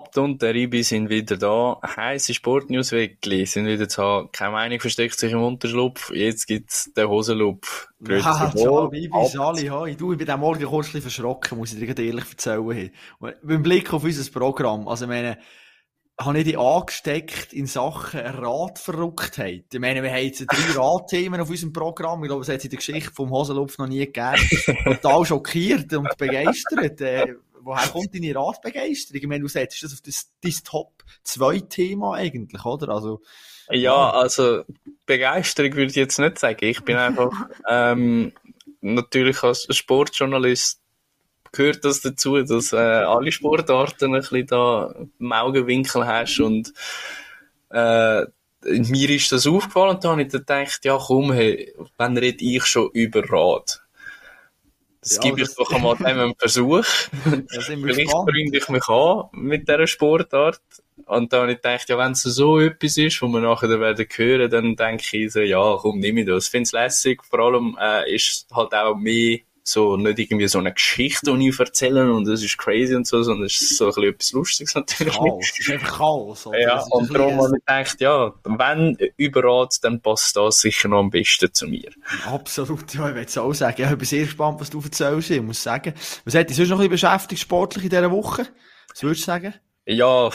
Abt und der Ibi sind wieder da. Heisse Sportnews Weekly sind wieder zu haben. Keine Meinung versteckt sich im Unterschlupf. Jetzt gibt's den Hosenlupf. Ja, ciao, Ibi, Sali, hi. Du, ich bin am Morgen kurz verschrocken, muss ich dir ehrlich erzählen. Und beim Blick auf unser Programm, also ich meine, habe ich die angesteckt in Sachen Radverrücktheit. Ich meine, wir haben jetzt drei Radthemen auf unserem Programm. Ich glaube, es hat in der Geschichte vom Hosenlupf noch nie gegeben. Total schockiert und begeistert. Woher kommt deine Radbegeisterung? Ich meine, du setzt das auf das, das Top-2-Thema eigentlich, oder? Also, ja, also Begeisterung würde ich jetzt nicht sagen. Ich bin einfach ähm, natürlich als Sportjournalist gehört das dazu, dass äh, alle Sportarten ein bisschen da im Augenwinkel hast und äh, mir ist das aufgefallen und da habe ich dann gedacht, ja komm, hey, wenn rede ich schon über Rad? Das ja, gebe ich doch einmal einen Versuch. Vielleicht bringe ich mich an mit dieser Sportart. Und dann habe ich gedacht, ja, wenn es so etwas ist, wo wir nachher werden hören, dann denke ich so, ja, komm, nimm ich das. Ich finde es lässig. Vor allem äh, ist halt auch mehr so nicht irgendwie so eine Geschichte, die ich erzähle und das ist crazy und so, sondern es ist so ein bisschen etwas Lustiges natürlich. Chaos, es ist einfach Chaos. Oder? Ja, und darum habe ich gedacht, ja, wenn überall, dann passt das sicher noch am besten zu mir. Absolut, ja, ich würde es auch sagen. Ich bin sehr gespannt, was du erzählst, ich muss sagen. Was hat dich sonst noch ein bisschen beschäftigt, sportlich in dieser Woche? Was würdest du sagen? Ja,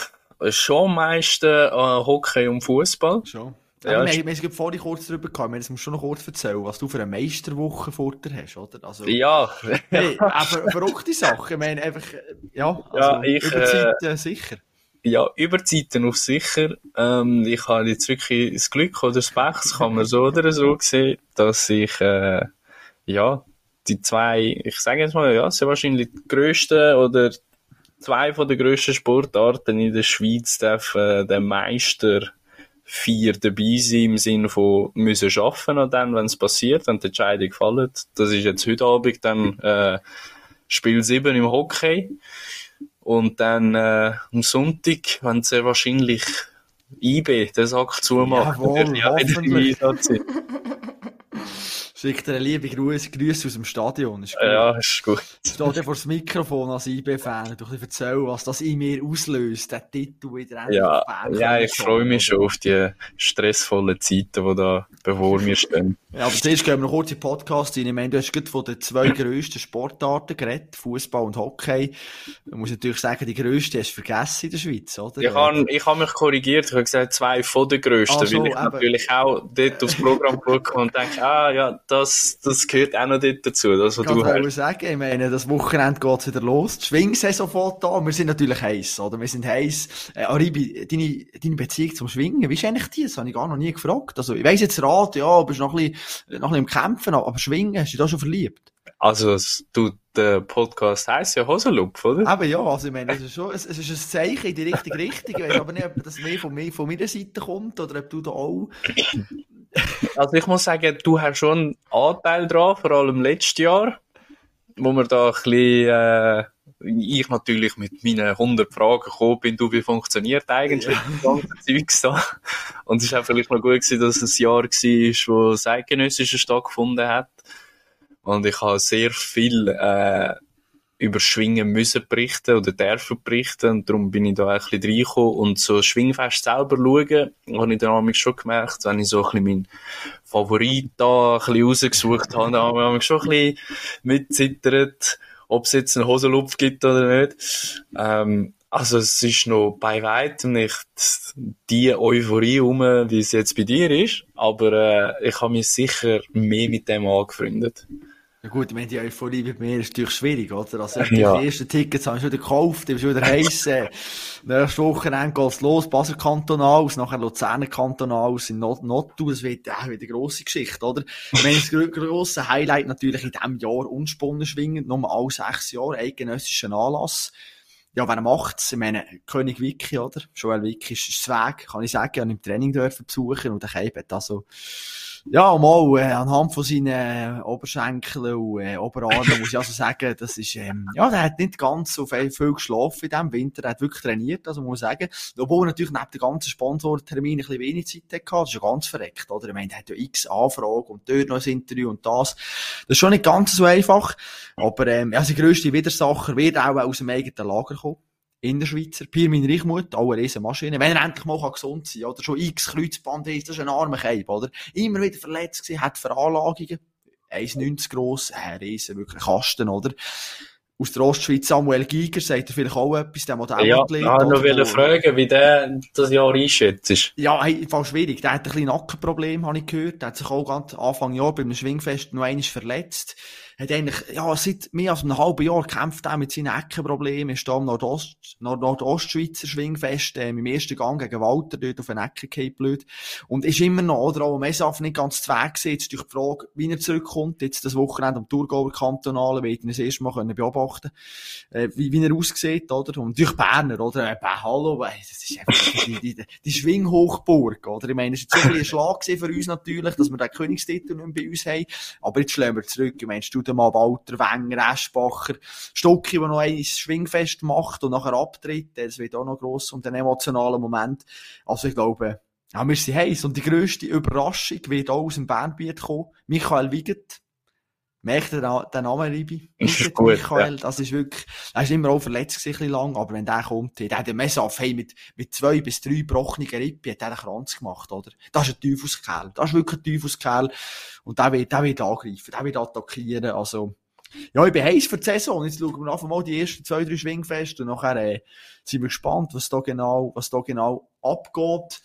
schon am meisten äh, Hockey und Fußball. Schon. Ja, wir, wir haben vorhin kurz darüber gehabt, wir musst schon noch kurz erzählen, was du für eine Meisterwoche vor dir hast, oder? Also, ja. Hey, aber verrückte Sachen, ich meine einfach, ja, also, ja ich, über Zeiten äh, sicher. Ja, über Zeiten auf sicher. Ähm, ich habe jetzt wirklich das Glück oder das Pech, das kann man so oder so sehen, dass ich, äh, ja, die zwei, ich sage jetzt mal, ja, sind wahrscheinlich die grössten oder zwei von den grössten Sportarten in der Schweiz dürfen äh, den Meister vier dabei sein im Sinne von müssen schaffen an dem, wenn es passiert, wenn die Entscheidung fällt. Das ist jetzt heute Abend dann äh, Spiel 7 im Hockey. Und dann äh, am Sonntag, wenn sehr wahrscheinlich IB den Sack zumacht, Jawohl, ja sind. Schickt dir liebe Grüße, Grüße aus dem Stadion. Ist gut. Ja, ist gut. Steht dir vor das Mikrofon als IB-Fan und erzähl, was das in mir auslöst, der Titel wieder Ja, ja ich freue mich schon auf die stressvollen Zeiten, die da bevor mir stehen. Ja, aber zuerst gehen wir noch kurz in den Podcast rein. Ich meine, du hast gerade von den zwei grössten Sportarten geredet, Fußball und Hockey. Man muss natürlich sagen, die grösste hast du vergessen in der Schweiz, oder? Ich habe ich hab mich korrigiert. Ich habe gesagt, zwei von den grössten, ah, so, weil ich eben. natürlich auch dort aufs Programm geschaut und denke, ah, ja, das, das gehört auch noch dazu. Das, was ich kann du sagen, ich meine, das Wochenende geht wieder los. Die Schwingsaison fährt da. Wir sind natürlich heiß, oder? Wir sind heiß. Äh, Aribi, deine, deine Beziehung zum Schwingen, wie ist eigentlich die? Das habe ich gar noch nie gefragt. Also, ich weiss jetzt Rat, ja, bist noch ein bisschen noch ein bisschen im Kämpfen, aber Schwingen, hast du dich da schon verliebt? Also, du, der Podcast heisst ja Hosenlupf, oder? Aber ja, also ich meine, es ist schon, es, es ist ein Zeichen in die richtige Richtung. Ich weiß aber nicht, ob das mehr von, mir, von meiner Seite kommt oder ob du da auch... Also ich muss sagen, du hast schon einen Anteil dran, vor allem letztes Jahr, wo wir da ein bisschen... Äh, ich natürlich mit meinen 100 Fragen gekommen bin, du, wie funktioniert eigentlich ja. das ganze Zeugs da? Und es ist auch vielleicht noch gut gewesen, dass es ein Jahr war, wo das Eidgenössische stattgefunden hat. Und ich habe sehr viel, äh, über Schwingen müssen berichten oder dürfen berichten und darum bin ich da ein bisschen reingekommen und so Schwingfest selber schauen, habe ich dann schon gemerkt, wenn ich so ein bisschen meinen Favorit da ein bisschen rausgesucht habe, da habe ich schon ein bisschen mitzittert ob es jetzt einen Hosenlupf gibt oder nicht. Ähm, also es ist noch bei weitem nicht die Euphorie rum, wie es jetzt bei dir ist, aber äh, ich habe mich sicher mehr mit dem angefreundet. Ja gut, ich meine, die Euphorie bei mir ist natürlich schwierig, oder? Also, ja. die ersten Tickets habe ich schon wieder gekauft, ich wieder. Äh, nächste Woche geht's los, Basel Kantonal aus, nachher Luzerner Kantonal aus, in Not Nottu, das wird auch wieder eine grosse Geschichte, oder? Ich meine, das grosse Highlight natürlich in diesem Jahr unspunnen schwingen, nochmal alle sechs Jahre, eidgenössischen Anlass. Ja, wer macht's? Ich meine, König Vicky, oder? Joel Vicky ist, ist Weg, kann ich sagen, und im Training dürfen besuchen und Cape hat also, ja, mal, äh, anhand von seinen Oberschenkeln und äh, Oberarmen muss ich also sagen, das ist, ähm, ja, der hat nicht ganz so viel, viel geschlafen in diesem Winter, der hat wirklich trainiert, also muss ich sagen. Obwohl natürlich neben den ganzen Sponsorterminen ein bisschen wenig Zeit hatte, das ist ja ganz verreckt, oder? Ich meine, der hat ja x Anfragen und dort noch ein Interview und das. Das ist schon nicht ganz so einfach, aber ähm, ja, sein grösster Widersacher wird auch aus dem eigenen Lager kommen Innerschweizer. Pirmin Reichmuth, auch eine riesen Maschine. Wenn er endlich mal gesund sein kann, oder schon x Kreuzband ist, das ist ein armer Keib, oder? Immer wieder verletzt gewesen, hat Veranlagungen. 1,90 gross, ein riesen, wirklich Kasten, oder? aus der Ostschweiz Samuel Giger, sagt er vielleicht auch etwas, der Modell Ja, ich wollte noch wo... fragen, wie der das Jahr einschätzt. Ja, hey, voll schwierig. Der hat ein bisschen Nackenproblem, habe ich gehört. Der hat sich auch ganz Anfang Jahr beim Schwingfest noch einmal verletzt hat eigentlich, ja, seit mehr als einem halben Jahr kämpft er mit seinen Eckenproblemen, ist da am Nordost, Nord Nordostschweizer Schwingfest, äh, im ersten Gang gegen Walter, dort auf den Ecken geht blöd. Und ist immer noch, oder auch am Mesaf nicht ganz zu Weg gewesen. Jetzt durch die Frage, wie er zurückkommt, jetzt das Wochenende am Thurgauer Kantonalen, ich ihn das erste Mal können beobachten äh, wie, wie er aussieht, oder? Und durch Berner, oder? Äh, Hallo, äh, das ist einfach die, die, die Schwinghochburg, oder? Ich meine, es war so ein Schlag für uns natürlich, dass wir den Königstitel nicht mehr bei uns haben. Aber jetzt schlagen wir zurück. Ich meine, mal Walter Wenger, Eschbacher, Stucki, der noch ein Schwingfest macht und nachher abtritt. Das wird auch noch gross und ein emotionaler Moment. Also ich glaube, ja, wir sind heiß. Und die grösste Überraschung wird auch aus dem Bernbiet kommen. Michael Wiegert. Merkt ihr den Namen, Ribi? Gut, Michael, ja. das ist wirklich, er ist immer auch verletzt sich ein lang, aber wenn der kommt, der hat den Messaf, hey, mit, mit zwei bis drei gebrochenen Rippen, hat der einen Kranz gemacht, oder? Das ist ein Teufelskerl. Das ist wirklich ein Teufelskerl. Und der wird, der wird angreifen, der wird attackieren, also, ja, ich bin heiß für die Saison. Jetzt schauen wir einfach mal die ersten zwei, drei Schwingfeste und nachher, äh, sind wir gespannt, was da genau, was da genau abgeht.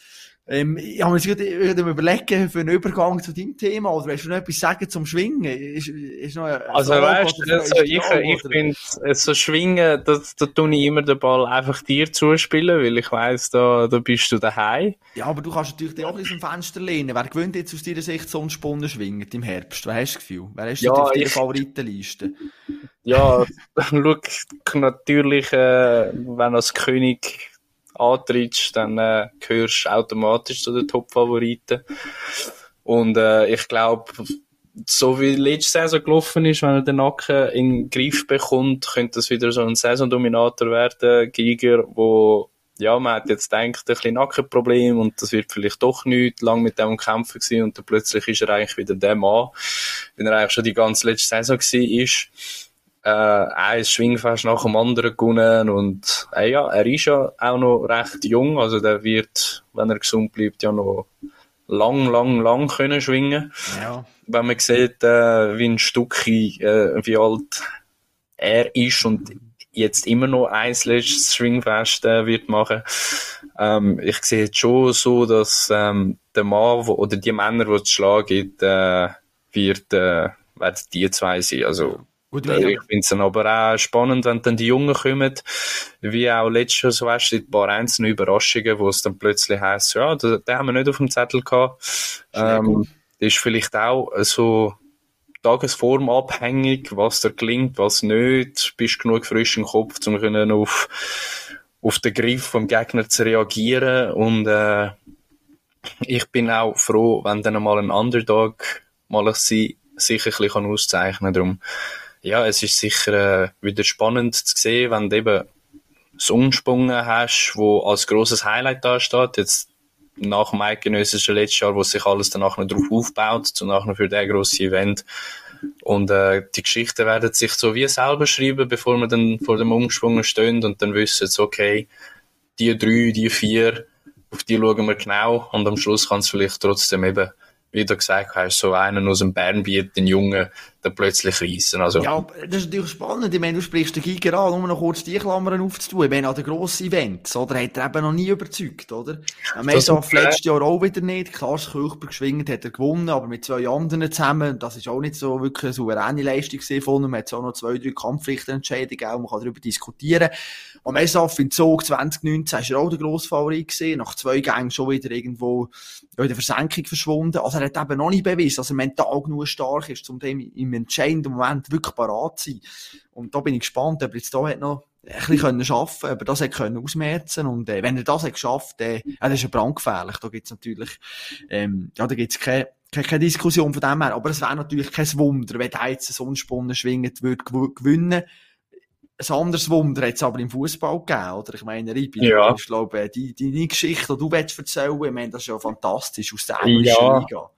Ähm, ich habe mir jetzt überlegen für einen Übergang zu deinem Thema, oder willst du noch etwas sagen zum Schwingen? Ist, ist noch also weißt du, also, ich, ich finde, so Schwingen, da, da tue ich immer den Ball einfach dir zuspielen, weil ich weiss, da, da bist du daheim. Ja, aber du kannst natürlich auch bisschen am Fenster lehnen. Wer gewinnt jetzt aus deiner Sicht so einen Spunnen schwingen im Herbst? Wer hast du das Gefühl? Wer hast du ja, auf deiner Favoritenliste? Ja, schau, natürlich, äh, wenn als König antrittst, dann äh, gehörst du automatisch zu den Top-Favoriten. Und äh, ich glaube, so wie letzte Saison gelaufen ist, wenn er den Nacken in den Griff bekommt, könnte das wieder so ein Saisondominator werden. Giger, wo ja, man hat jetzt gedacht, ein bisschen Nackenproblem und das wird vielleicht doch nicht lang mit dem kämpfen gewesen und dann plötzlich ist er eigentlich wieder der Mann, wenn er eigentlich schon die ganze letzte Saison war äh, ein Schwingfest nach dem anderen gewonnen und äh, ja, er ist ja auch noch recht jung, also der wird, wenn er gesund bleibt, ja noch lang, lang, lang können schwingen. Ja. Wenn man sieht, äh, wie ein Stückchen, äh, wie alt er ist und jetzt immer noch ein letztes Schwingfest äh, wird machen. Ähm, ich sehe jetzt schon so, dass ähm, der Mann wo, oder die Männer, die es schlagen gibt, äh, wird, äh, werden die zwei sein. Also Gut, ich finde es dann aber auch spannend, wenn dann die Jungen kommen, wie auch letztes Jahr, so weißt du, ein paar einzelne Überraschungen, wo es dann plötzlich heisst, ja, den, den haben wir nicht auf dem Zettel gehabt. Ähm, ist vielleicht auch so tagesformabhängig, was da klingt, was nicht. Bist genug frisch im Kopf, um können auf, auf den Griff vom Gegner zu reagieren. Und äh, ich bin auch froh, wenn dann mal ein Underdog mal sich, sich ein bisschen auszeichnen kann ja, es ist sicher äh, wieder spannend zu sehen, wenn du eben das Umsprungen hast, wo als grosses Highlight da steht. Jetzt nach dem eidgenössischen letzten Jahr, wo sich alles danach noch drauf aufbaut, zu nachher für der grosse Event. Und äh, die Geschichten werden sich so wie selber schreiben, bevor wir dann vor dem Umschwung stehen und dann wissen, okay, die drei, die vier, auf die schauen wir genau und am Schluss kann es vielleicht trotzdem eben wie du gesagt hast, so einen aus dem Bernbiet, den Jungen, dann plötzlich reissen. Also. Ja, das ist natürlich spannend. Ich meine, du sprichst den Giger an, um noch kurz die Klammern aufzutun. Ich meine, an den grossen Events, oder? Hat er eben noch nie überzeugt, oder? Am Mesaf letztes Jahr auch wieder nicht. Klar, das Kirchberg geschwingt hat er gewonnen, aber mit zwei anderen zusammen. Das ist auch nicht so wirklich eine souveräne Leistung von ihm. Man hat auch noch zwei, drei Kampfrichterentscheidungen gegeben. Man kann darüber diskutieren. Am Mesaf in Zog 2019 ist er auch der Grossfavorit gesehen. Nach zwei Gängen schon wieder irgendwo in der Versenkung verschwunden. Also er hat eben noch nicht bewiesen, dass er mental genug stark ist, um dem im entscheidenden Moment wirklich parat zu sein. Und da bin ich gespannt, ob er jetzt da noch ein bisschen schaffen können, aber das hat können ausmerzen und äh, wenn er das hat geschafft, äh, ja, das ist ja brandgefährlich. Da gibt's natürlich, ähm, ja, da gibt's keine, keine, keine Diskussion von dem her, aber es wäre natürlich kein Wunder, wenn der jetzt einen Spunnen schwingend würde gewinnen ein anderes Wunder es aber im Fußball gegeben, oder? Ich meine, Ribi, ja. ich glaube, die, die Geschichte, die du willst erzählen, ich meine, das ist ja fantastisch aus der englischen ja. Liga.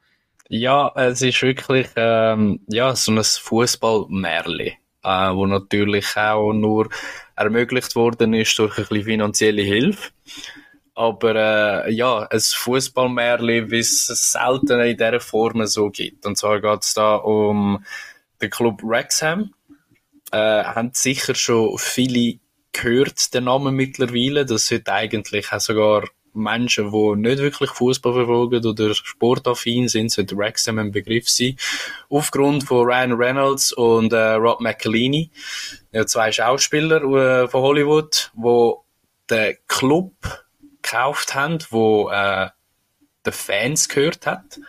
Ja, es ist wirklich, ähm, ja, so ein Fußball-Märli. äh, wo natürlich auch nur ermöglicht worden ist durch ein bisschen finanzielle Hilfe. Aber äh, ja, ein Fußballmärchen, wie es selten in dieser Form so gibt. Und zwar geht es da um den Club Wrexham. Äh, haben sicher schon viele gehört, den Namen mittlerweile. Das sollte eigentlich auch sogar Menschen, die nicht wirklich Fußball verfolgen oder sportaffin sind, sollte Wrexham ein Begriff sein. Aufgrund von Ryan Reynolds und äh, Rob McElhenney, ja, zwei Schauspieler äh, von Hollywood, wo den Club gekauft haben, wo äh, den Fans gehört hat.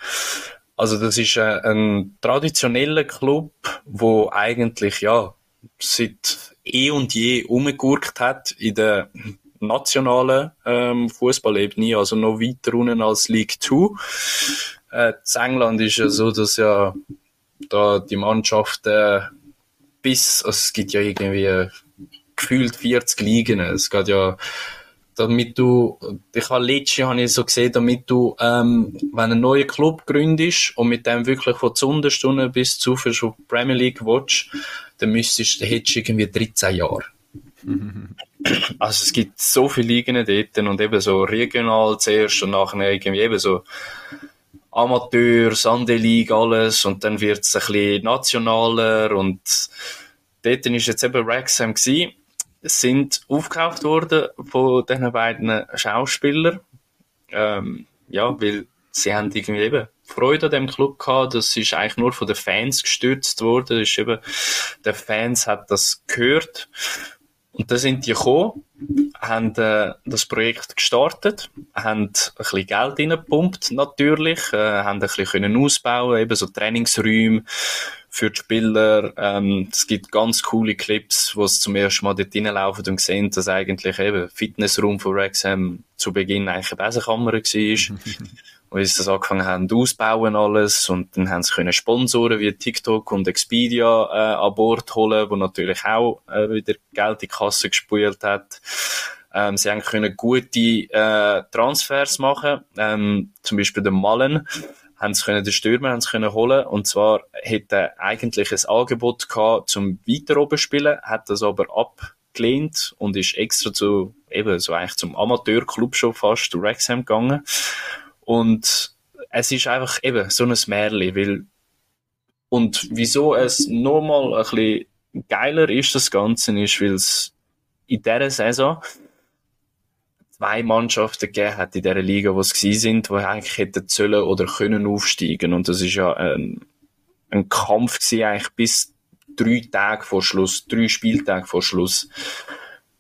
Also das ist äh, ein traditioneller Club, wo eigentlich ja seit eh und je umgegurkt hat in der nationalen ähm, Fußballebene, also noch weiter unten als League 2. Äh, England ist ja so, dass ja da die Mannschaft äh, bis, also es gibt ja irgendwie äh, gefühlt 40 Ligen, es geht ja damit du, ich habe letztes Jahr so gesehen, damit du, ähm, wenn ein neuer Club gründest und mit dem wirklich von der Unterstunde bis zu schon Premier League watch, dann müsstest, du irgendwie 13 Jahre. Also es gibt so viele Ligen dort und eben so regional zuerst und nachher irgendwie eben so Amateur, League, alles und dann wird es ein bisschen nationaler und dort ist jetzt eben Wrexham gewesen, sind aufgekauft worden von diesen beiden Schauspielern, ähm, ja, weil sie haben irgendwie eben Freude an dem Club gehabt. Das ist eigentlich nur von den Fans gestützt worden. Das ist eben, der Fans hat das gehört und dann sind die gekommen, haben äh, das Projekt gestartet, haben ein bisschen Geld reingepumpt, natürlich, äh, haben ein bisschen können ausbauen, eben so Trainingsräume für die Spieler. Ähm, es gibt ganz coole Clips, wo sie zum ersten Mal dort reinlaufen und sehen, dass eigentlich eben Fitnessraum von Wrexham zu Beginn eigentlich eine Besenkammer war. wie sie das angefangen haben ausbauen alles und dann haben sie können Sponsoren wie TikTok und Expedia äh, an Bord holen, wo natürlich auch äh, wieder Geld in die Kasse gespült hat. Ähm, sie haben können gute äh, Transfers machen, ähm, zum Beispiel den Mallen haben sie können den Stürmer haben sie können holen. Und zwar hätte eigentlich ein Angebot gehabt zum weiter oben spielen, hat das aber abgelehnt und ist extra zu eben so eigentlich zum Amateurclub schon fast zu Wrexham gegangen und es ist einfach eben so ein Märchen, weil und wieso es nochmal ein bisschen geiler ist, das Ganze, ist, weil es in dieser Saison zwei Mannschaften gegeben hat in dieser Liga, wo es gewesen sind, die eigentlich hätten sollen oder können aufsteigen. Und das ist ja ein, ein Kampf gewesen, eigentlich bis drei Tage vor Schluss, drei Spieltage vor Schluss.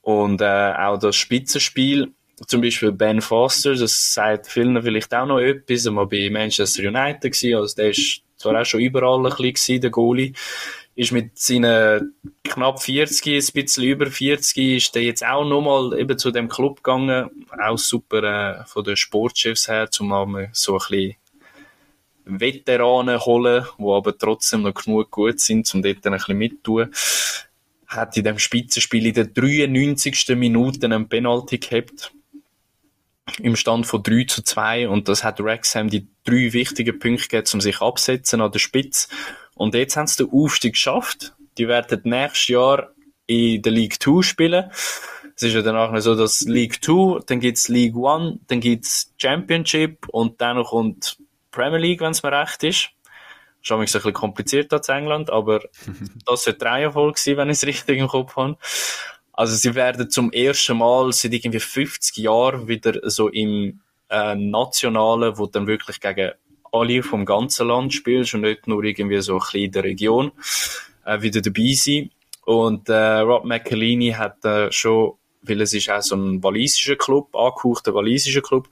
Und äh, auch das Spitzenspiel zum Beispiel Ben Foster, das sagt vielen vielleicht auch noch etwas, war bei Manchester United gewesen, also der ist zwar auch schon überall ein bisschen der Goalie, ist mit seinen knapp 40, ein bisschen über 40, ist der jetzt auch nochmal eben zu dem Club gegangen, auch super äh, von den Sportchefs her, zumal so ein bisschen Veteranen holen, die aber trotzdem noch genug gut sind, um dort ein bisschen mitzutun. Hat in dem Spitzenspiel in der 93. Minute einen Penalty gehabt im Stand von 3 zu 2 und das hat Wrexham die drei wichtigen Punkte gegeben, um sich absetzen an der Spitze. Und jetzt haben sie den Aufstieg geschafft. Die werden nächstes Jahr in der League 2 spielen. Es ist ja danach so, dass League 2, dann gibt's League 1, dann gibt's Championship und dann kommt Premier League, wenn es mir recht ist. Schon ein bisschen kompliziert als England, aber das wird drei Erfolg sein, wenn ich es richtig im Kopf habe. Also sie werden zum ersten Mal seit irgendwie 50 Jahren wieder so im äh, Nationalen, wo dann wirklich gegen alle vom ganzen Land spielst und nicht nur irgendwie so ein bisschen in der Region, äh, wieder dabei sein. Und äh, Rob McElhenney hat äh, schon, weil es ist auch so ein walisischer Club, angehauchter walisischer Club,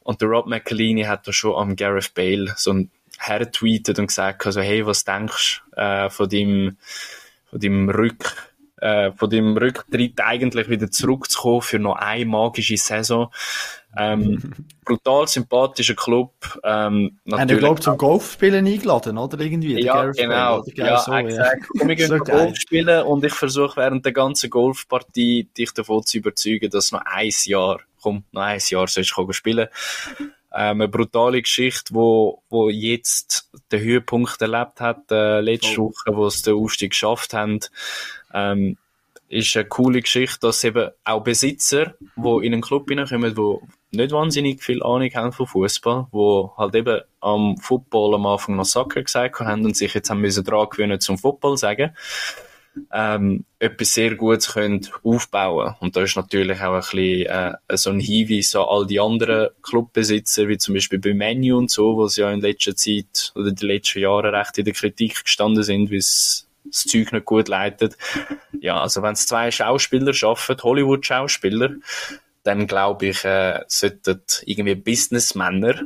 und der Rob McElhenney hat da schon am Gareth Bale so ein hertweetet und gesagt, also hey, was denkst äh, von dem von dem Rück äh, von dem Rücktritt eigentlich wieder zurückzukommen für noch eine magische Saison. Ähm, brutal sympathischer Club. Ähm, Haben wir, glaube zum Golfspielen eingeladen, oder? Irgendwie, ja, genau. Ja, so, exakt. Ja. Wir gehen Golf spielen und ich versuche während der ganzen Golfpartie dich davon zu überzeugen, dass noch ein Jahr, komm, noch ein Jahr sollst du spielen Ähm, eine brutale Geschichte, wo, wo jetzt den Höhepunkt erlebt hat, äh, letzte oh. Woche, wo es den Aufstieg geschafft haben. Ähm, ist eine coole Geschichte, dass eben auch Besitzer, die in einen Club hineinkommen, die nicht wahnsinnig viel Ahnung haben von Fußball, wo halt eben am Football am Anfang noch Soccer gesagt haben und sich jetzt haben müssen dran gewöhnen zum Football sagen, ähm, etwas sehr Gutes können aufbauen. Und da ist natürlich auch ein bisschen äh, so ein Hinweis an all die anderen Clubbesitzer, wie zum Beispiel bei Menu und so, wo sie ja in letzter Zeit oder in den letzten Jahren recht in der Kritik gestanden sind, wie es das Zeug nicht gut leitet. Ja, also wenn es zwei Schauspieler schaffen, Hollywood-Schauspieler, dann glaube ich, äh, sollten irgendwie Businessmänner,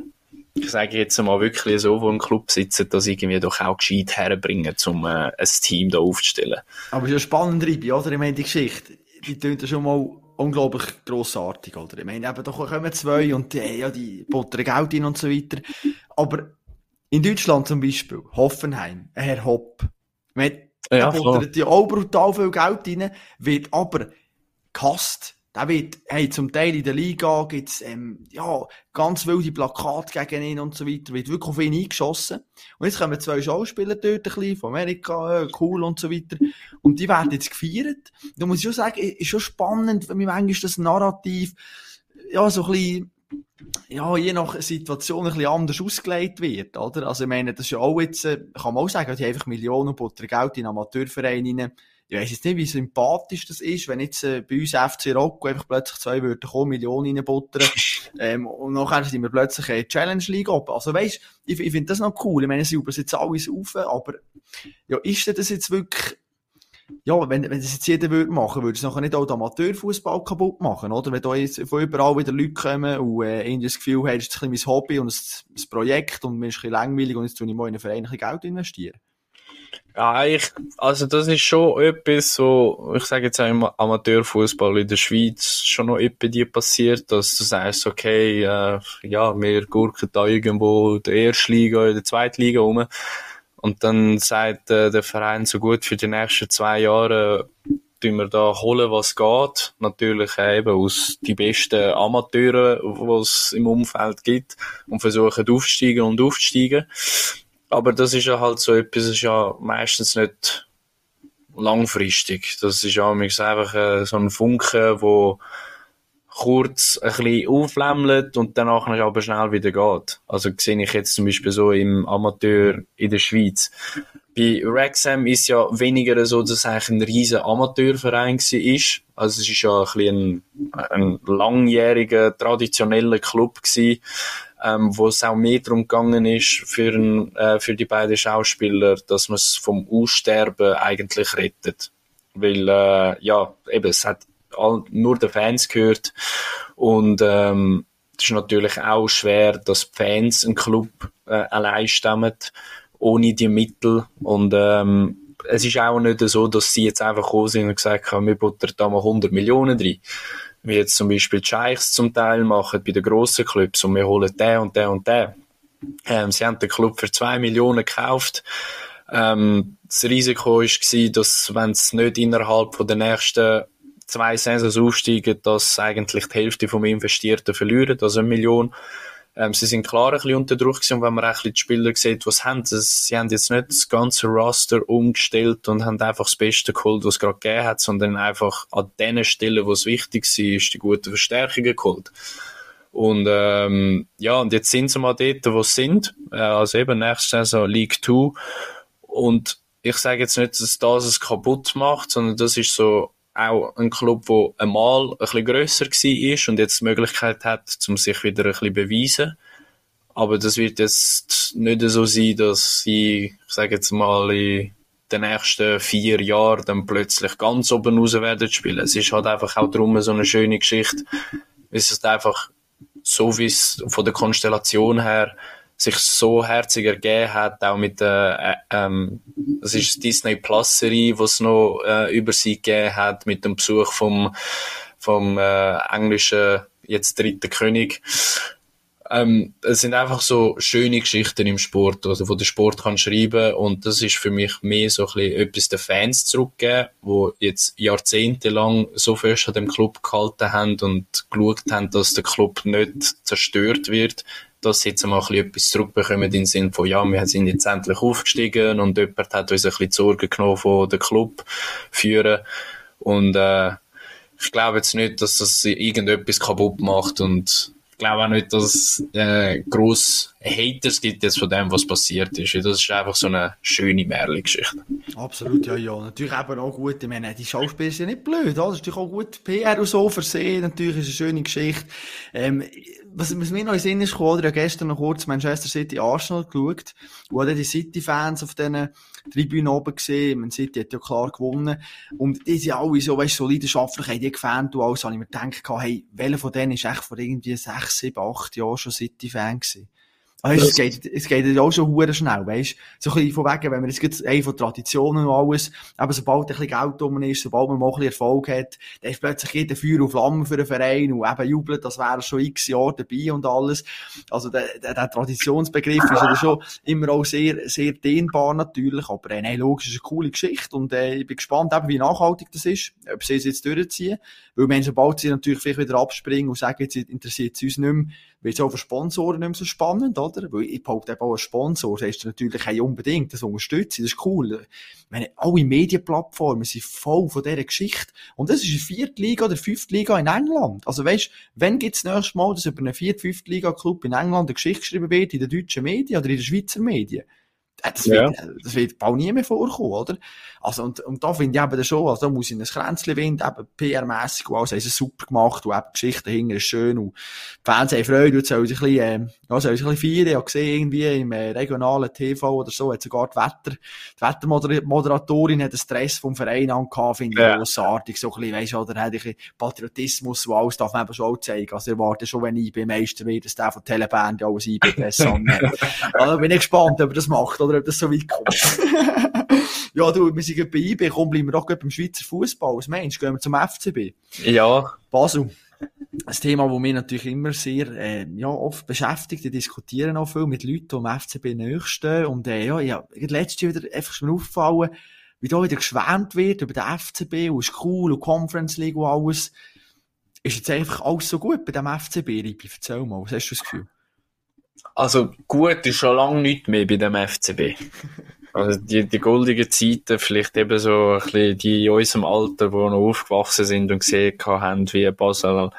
ich sage jetzt mal wirklich so, wo im Club sitzen, das irgendwie doch auch gescheit herbringen, um äh, ein Team da aufzustellen. Aber es ist ja spannend, Ribi, oder? Ich meine, die Geschichte, die tönt ja schon mal unglaublich grossartig, oder? Ich meine, eben, da kommen zwei und die, ja, die buttern Geld und so weiter. Aber in Deutschland zum Beispiel, Hoffenheim, Herr Hopp, ja, er buttert ja auch brutal viel Geld rein, wird aber gehasst. Der wird, hey, zum Teil in der Liga gibt's, ähm, ja, ganz wilde Plakate gegen ihn und so weiter, wird wirklich auf ihn eingeschossen. Und jetzt kommen zwei Schauspieler dort ein bisschen, von Amerika, äh, cool und so weiter. Und die werden jetzt gefeiert. Da muss ich schon sagen, ist schon spannend, wie manchmal das Narrativ, ja, so ein bisschen, ja, je nach Situation ein bisschen anders ausgelegt wird, oder? Also, ich meine, das ist ja auch jetzt, äh, kann man auch sagen, die einfach Millionen Butter Geld in Amateurvereine rein. Ich weiss jetzt nicht, wie sympathisch das ist, wenn jetzt äh, bei uns FC Rocco einfach plötzlich zwei Wörter kommen, Millionen reinbuttern, ähm, und nachher sind wir plötzlich in Challenge League oben. Also weisst, ich, ich finde das noch cool. Ich meine, sie übersetzen alles auf, aber, ja, ist denn das jetzt wirklich, ja, wenn, wenn das jetzt jeder würde machen, würde es nachher nicht auch den Amateurfußball kaputt machen, oder? Wenn da jetzt von überall wieder Leute kommen und äh, irgendwie das Gefühl hast, es ist ein mein Hobby und ein, Projekt und mir ist ein langweilig und jetzt tue ich mal in einen Verein Geld investieren. Ja, ich, also das ist schon etwas so, ich sage jetzt auch im Amateurfußball in der Schweiz schon noch etwas dir passiert, dass du sagst, okay, äh, ja, wir gurken da irgendwo in der ersten Liga oder der zweiten Liga rum und dann sagt äh, der Verein so gut für die nächsten zwei Jahre tun wir da holen, was geht. Natürlich eben aus die besten Amateure, die es im Umfeld gibt und versuchen aufzusteigen und aufzusteigen. Aber das ist ja halt so etwas, ist ja meistens nicht langfristig. Das ist ja einfach äh, so ein Funke, wo kurz ein bisschen auflämmelt und danach aber schnell wieder geht. Also sehe ich jetzt zum Beispiel so im Amateur in der Schweiz. Bei Wrexham ist ja weniger so, dass es eigentlich ein riesen Amateurverein war. Also es ist ja ein, bisschen ein, ein langjähriger, traditioneller Club gewesen, ähm, wo es auch mehr darum gegangen ist für, ein, äh, für die beiden Schauspieler, dass man es vom Aussterben eigentlich rettet. Weil, äh, ja, eben, es hat all, nur den Fans gehört. Und ähm, es ist natürlich auch schwer, dass die Fans einen Club äh, allein stemmen, ohne die Mittel. Und ähm, es ist auch nicht so, dass sie jetzt einfach gekommen sind und gesagt haben, wir buttern da mal 100 Millionen rein. Wie jetzt zum Beispiel die Scheichs zum Teil machen bei den grossen Clubs und wir holen den und den und den. Ähm, sie haben den Club für 2 Millionen gekauft. Ähm, das Risiko war, dass wenn es nicht innerhalb der nächsten zwei Saisons aufsteigen, dass eigentlich die Hälfte vom Investierten verlieren, also eine Million. Ähm, sie sind klar ein bisschen unter Druck gewesen, und wenn man auch die Spieler sieht, was haben sie, sie haben jetzt nicht das ganze Roster umgestellt und haben einfach das Beste geholt, was es gerade gegeben hat, sondern einfach an den Stellen, wo es wichtig war, ist die guten Verstärkungen geholt. Und ähm, ja, und jetzt sind sie mal dort, wo sie sind. Äh, also eben nächste Saison League 2. Und ich sage jetzt nicht, dass das es kaputt macht, sondern das ist so auch ein Club, der einmal ein bisschen grösser war und jetzt die Möglichkeit hat, um sich wieder ein bisschen beweisen. Aber das wird jetzt nicht so sein, dass sie, ich sage jetzt mal, in den nächsten vier Jahren dann plötzlich ganz oben raus werden spielen. Es ist halt einfach auch drum so eine schöne Geschichte. Es ist einfach so, wie es von der Konstellation her sich so herzig ergeben hat, auch mit der, äh, ähm, das ist Disney Plus Serie, was noch äh, über sie gegeben hat, mit dem Besuch vom, vom äh, englischen, jetzt dritten König. Ähm, es sind einfach so schöne Geschichten im Sport, also wo der Sport kann schreiben und das ist für mich mehr so ein bisschen etwas den Fans zurückgeben, wo jetzt jahrzehntelang so fest an dem Club gehalten haben und geschaut haben, dass der Club nicht zerstört wird, dass sie jetzt mal ein etwas zurückbekommen im Sinne von, ja, wir sind jetzt endlich aufgestiegen und jemand hat uns ein bisschen die Sorgen genommen von der Club führen. Und äh, ich glaube jetzt nicht, dass das irgendetwas kaputt macht und glaube auch nicht, dass es äh, gross Haters gibt jetzt von dem, was passiert ist. Das ist einfach so eine schöne Märchengeschichte. Absolut, ja, ja. Natürlich eben auch gut. Ich meine, die Schauspieler sind ja nicht blöd? Das ist natürlich auch gut PR und so versehen. Natürlich ist es eine schöne Geschichte. Ähm, was, was mir noch in Sinn ist ich habe gestern noch kurz Manchester City Arsenal geschaut, wo die City-Fans auf diesen Tribünen oben gesehen. Man City hat ja klar gewonnen. Und die sind alle so, weißt, so leidenschaftlich, haben die gefans und alles, habe ich mir gedacht, hey, welcher von denen ist echt vor irgendwie sechs, sieben, acht Jahren schon City-Fan gewesen? Weißt, es geht, es geht ja auch schon hure schnell, weißt? So ein bisschen von wegen, wenn man jetzt gerade, ey, von Traditionen und alles, aber sobald ein bisschen Geld drum ist, sobald man mal ein bisschen Erfolg hat, dann ist plötzlich jeder Feuer und Flamme für den Verein und eben jubelt, das wäre schon x Jahre dabei und alles. Also, der, der, der Traditionsbegriff ist ja schon immer auch sehr, sehr dehnbar natürlich, aber, äh, nein, logisch, ist eine coole Geschichte und, äh, ich bin gespannt eben, wie nachhaltig das ist, ob sie es jetzt durchziehen, weil, wenn sobald sie natürlich vielleicht wieder abspringen und sagen, jetzt interessiert es uns nicht mehr, wird es auch für Sponsoren nicht mehr so spannend, oder? Weil ich behaupte eben auch als Sponsor, das heißt natürlich hey, unbedingt, das unterstützen, das ist cool. Ich meine, alle Medienplattformen sind voll von dieser Geschichte. Und das ist eine vierte Liga oder fünfte Liga in England. Also weißt, wenn gibt's nächstes Mal, dass über einen vierte, fünfte Liga-Club in England eine Geschichte geschrieben wird, in den deutschen Medien oder in den Schweizer Medien? Äh, das wird, ja. Äh, das wird bald nie mehr vorkommen, oder? Also, und, und da finde ich eben schon, also da muss ich ein Kränzchen winden, eben PR-mässig und alles haben sie super gemacht und eben die Geschichte dahinter ist schön und die Fans haben Freude und sollen sich ein bisschen, äh, ja, sollen sich ein bisschen feiern. Ich habe gesehen, irgendwie im äh, regionalen TV oder so, hat sogar die Wetter, die Wettermoderatorin hat den Stress vom Verein angehabt, finde ich ja. grossartig, so ein bisschen, weisst du, oder hat ein bisschen Patriotismus und alles darf man eben schon auch zeigen. Also, ich erwarte schon, wenn IB Meister wird, dass der von Teleband ja auch ein IB besser annehmen. also, bin ich gespannt, ob er das macht, oder ob das so weit kommt. ja, du, wir sind bei IB, komm, bleiben wir doch beim Schweizer Fußball. Was meinst du? Gehen wir zum FCB? Ja. Basel. Ein Thema, das mich natürlich immer sehr, äh, ja, oft beschäftigt. Ich diskutiere auch viel mit Leuten, die am FCB nächsten. Und, äh, ja, ja, letztes Jahr wieder einfach schon aufgefallen, wie da wieder geschwärmt wird über den FCB und ist cool und Conference League und alles. Ist jetzt einfach alles so gut bei dem FCB, Ripi? Erzähl mal, was hast du das Gefühl? Also, gut ist schon lange nicht mehr bei dem FCB. Also die, die goldigen Zeiten, vielleicht eben so ein bisschen die in unserem Alter, die noch aufgewachsen sind und gesehen haben, wie Basel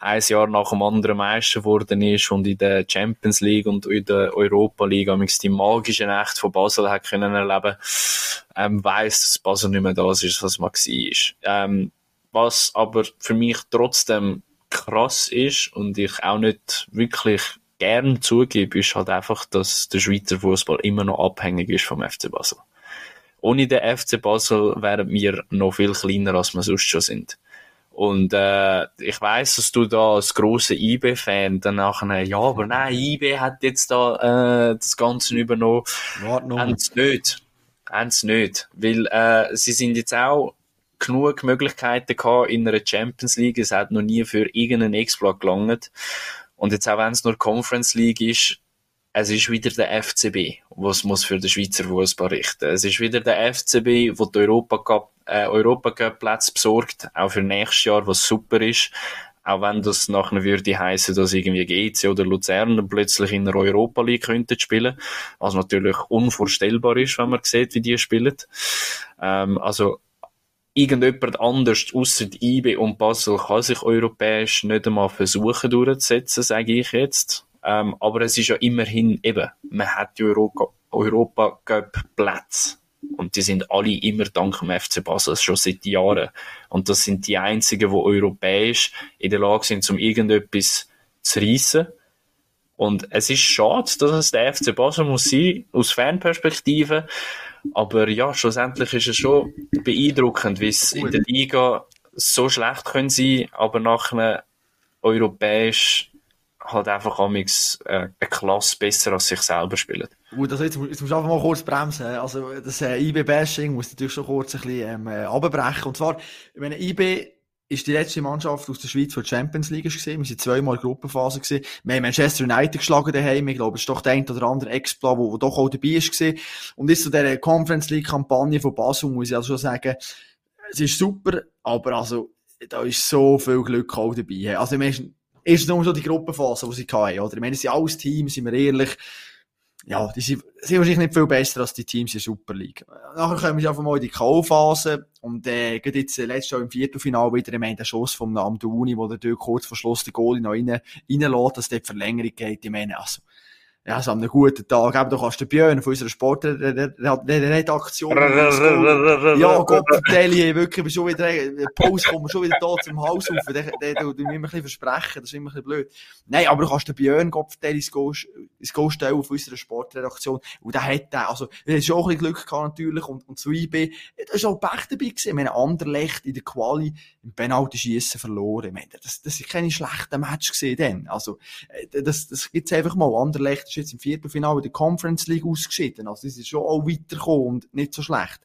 ein Jahr nach dem anderen Meister geworden ist und in der Champions League und in der Europa League die magische Nacht von Basel hat können erleben, ähm, weiss, dass Basel nicht mehr das ist, was man war. Ähm, was aber für mich trotzdem krass ist und ich auch nicht wirklich gern zugebe, ist halt einfach, dass der Schweizer Fußball immer noch abhängig ist vom FC Basel. Ohne den FC Basel wären wir noch viel kleiner, als wir sonst schon sind. Und äh, ich weiß, dass du da als großer IB-Fan dann nachher, ja, aber nein, IB hat jetzt da äh, das Ganze übernommen. Haben sie nicht. Haben sie nicht. Weil äh, sie sind jetzt auch genug Möglichkeiten gehabt in einer Champions League. Es hat noch nie für irgendeinen Exploit gelangt. Und jetzt auch wenn es nur Conference League ist, es ist wieder der FCB, was muss für den Schweizer Fußball richten. Es ist wieder der FCB, wo die Europa Cup, äh, Europa Cup Plätze besorgt, auch für nächstes Jahr, was super ist. Auch wenn das nachher würde heißen, dass irgendwie GC oder Luzern plötzlich in der Europa League könnten spielen, was natürlich unvorstellbar ist, wenn man sieht, wie die spielen. Ähm, also irgendjemand anders außer IB und Basel kann sich europäisch nicht einmal versuchen durchzusetzen, sage ich jetzt. Ähm, aber es ist ja immerhin eben, man hat die Europa, Europa Cup Plätze. Und die sind alle immer dank dem FC Basel, schon seit Jahren. Und das sind die einzigen, die europäisch in der Lage sind, um irgendetwas zu reissen. Und es ist schade, dass es der FC Basel muss sein, aus Fanperspektive. Aber ja, schlussendlich ist es schon beeindruckend, wie es in der Liga so schlecht können sein, aber nachher europäisch halt einfach amix äh, eine Klasse besser als sich selber spielen. Gut, also jetzt, jetzt musst du einfach mal kurz bremsen. Also das äh, IB-Bashing muss natürlich schon kurz ein bisschen ähm, äh, abbrechen. Und zwar, wenn IB ist die letzte Mannschaft aus der Schweiz, die die Champions League gesehen. Wir sind zweimal in Gruppenphase gesehen. Wir haben Manchester United geschlagen daheim. Ich glaube, es ist doch der ein oder andere Expla, wo doch auch dabei gesehen. Und ist so der Conference League Kampagne von Basel, muss ich also schon sagen, es ist super, aber also, da ist so viel Glück auch dabei. Also, wir ist nur so die Gruppenphase, die sie hatten, oder? Ich meine, es sind alles Teams, sind wir ehrlich, ja, die sind, sind wahrscheinlich nicht viel besser als die Teams in der Super League. Nachher kommen wir einfach mal in die K.O.-Phase und äh, geht jetzt äh, letztes Jahr im Viertelfinal wieder, meine, der Schuss vom Amdouni, wo der dort kurz vor Schluss der Goalie noch rein, reinlässt, dass dort Verlängerung geht. Ich meine, also, ja, so an einem guten Tag, eben, du kannst den Björn von unserer Sportredaktion, ja, Gott, Deli, wirklich, schon wieder, Pause kommen schon wieder da zum Haus auf, der, der, du, du immer ein bisschen versprechen, das ist immer ein bisschen blöd. Nein, aber du kannst den Björn, Gott, Deli, stellen auf unserer Sportredaktion, und der hat der, also, er hat schon ein bisschen Glück gehabt, natürlich, und, und zu IB, da ist auch Pech dabei gewesen, ich meine, Anderlecht in der Quali im Penalty-Schiessen verloren, ich meine, das, das ist keine schlechte Match gesehen, dann, also, das, das gibt's einfach mal, Anderlecht ist jetzt im Viertelfinale der Conference League ausgeschieden. Also, das ist schon auch weitergekommen und nicht so schlecht.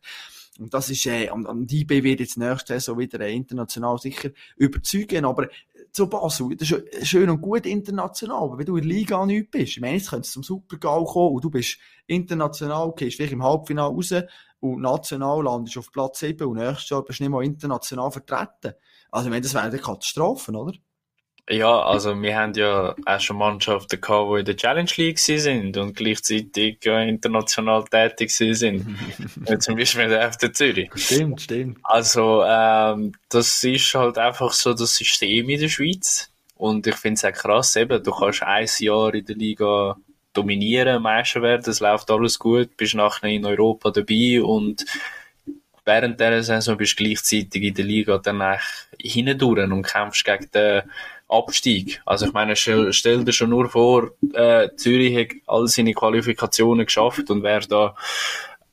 Und das ist, äh, und, und die IB wird jetzt nächste Saison wieder äh, international sicher überzeugen, aber zu Basel, das ist schön und gut international, aber wenn du in der Liga nicht bist, ich meine, jetzt könntest du zum Supergau kommen und du bist international, gehst vielleicht im Halbfinale raus und national landest auf Platz 7 und nächstes Jahr bist du nicht mal international vertreten. Also, ich meine, das wäre eine Katastrophe, oder? Ja, also wir haben ja auch schon Mannschaften gehabt, die in der Challenge League sind und gleichzeitig ja international tätig sind. Zum Beispiel der FC Zürich. Stimmt, stimmt. Also ähm, das ist halt einfach so das System in der Schweiz. Und ich finde es auch krass, eben, du kannst ein Jahr in der Liga dominieren, Meister werden, es läuft alles gut, bist nachher in Europa dabei und während dieser Saison bist du gleichzeitig in der Liga dann hindurch und kämpfst gegen den Abstieg. Also ich meine, stell, stell dir schon nur vor, äh, Zürich hat all seine Qualifikationen geschafft und wäre da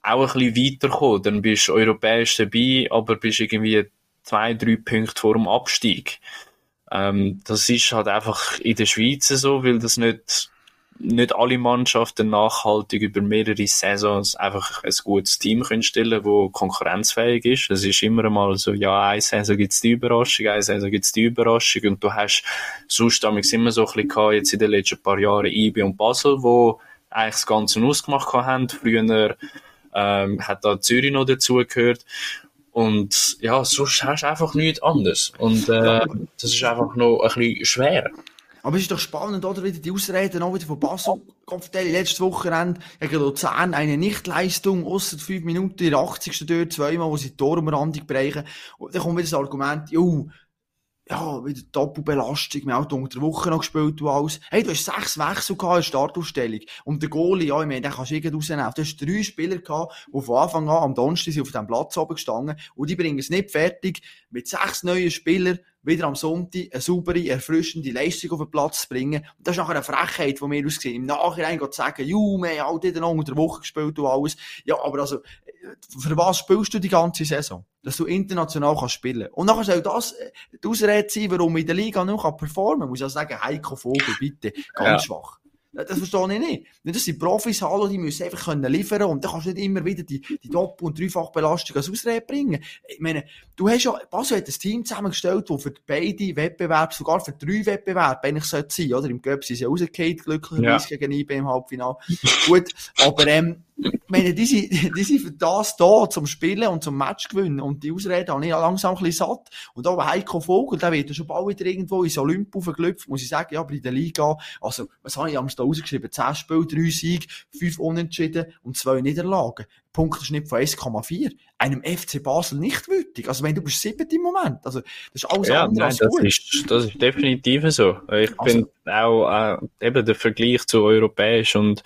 auch ein bisschen weitergekommen. Dann bist du europäisch dabei, aber bist irgendwie zwei, drei Punkte vor dem Abstieg. Ähm, das ist halt einfach in der Schweiz so, weil das nicht nicht alle Mannschaften nachhaltig über mehrere Saisons einfach ein gutes Team können stellen, wo konkurrenzfähig ist. Es ist immer einmal so, ja, eine Saison gibt's die Überraschung, eine Saison gibt's die Überraschung und du hast sonst immer so ein bisschen gehabt, jetzt in den letzten paar Jahren IB und Basel, wo eigentlich das Ganze ausgemacht haben. Früher ähm, hat da Zürich noch dazugehört. Und ja, sonst hast du einfach nichts anderes. Und äh, das ist einfach noch ein bisschen schwer. Aber es ist doch spannend, oder? Wieder die Ausreden auch wieder von Basel. Kopfteil letztes Wochenende gegen Luzern eine Nichtleistung, außer fünf Minuten, in der 80. dort, zweimal, wo sie die Torumrandung bereichen. Und dann kommt wieder das Argument, jo, ja, wieder Doppelbelastung, wir haben auch unter der Woche noch gespielt und alles. Hey, du hast sechs Wechsel gehabt in der Startausstellung. Und der Goalie, ja, ich meine, den kannst du irgendwie rausnehmen. Du hast drei Spieler gehabt, die von Anfang an am Donnerstag auf diesem Platz oben gestanden. Und die bringen es nicht fertig, mit sechs neuen Spielern wieder am Sonntag eine saubere, erfrischende Leistung auf den Platz zu bringen. Und das ist nachher eine Frechheit von mir aus gesehen. Im Nachhinein zu sagen, ju, wir haben halt unter der Woche gespielt und alles. Ja, aber also, für was spielst du die ganze Saison? Dass du international kannst spielen. Und nachher soll das äh, die Ausrede sein, warum ich in der Liga noch performen kann. Muss ich auch sagen, Heiko Vogel, bitte, ganz ja. schwach. Das verstehe ich nicht. Das sind Profis, hallo, die müssen einfach können liefern und dann kannst du nicht immer wieder die, die Doppel- und Dreifachbelastung als Ausrede bringen. Ich meine, du hast ja, Basel hat ein Team zusammengestellt, das für beide Wettbewerbe, sogar für drei Wettbewerbe eigentlich sollte sein, oder? Im Göpp sind sie ja rausgefallen, glücklicherweise ja. gegen IB im Halbfinale. Gut, aber, ähm, ich meine, die sind, die sind für das da, zum Spielen und zum Match gewinnen. Und die Ausrede habe ich langsam ein bisschen satt. Und auch Heiko Vogel, der wird ja schon bald wieder irgendwo ins Olymp aufgeklüpft, muss ich sagen, ja, aber in der Liga, also, was habe ich am Stau rausgeschrieben? 10 Spiele, 3 Siege, 5 Unentschieden und 2 Niederlagen. Punkteschnitt von 1,4. Einem FC Basel nicht würdig. Also, wenn du bist siebter im Moment. Also, das ist alles ja, andere nein, als das gut. Ist, das ist definitiv so. Ich also, bin auch, äh, eben der Vergleich zu europäisch und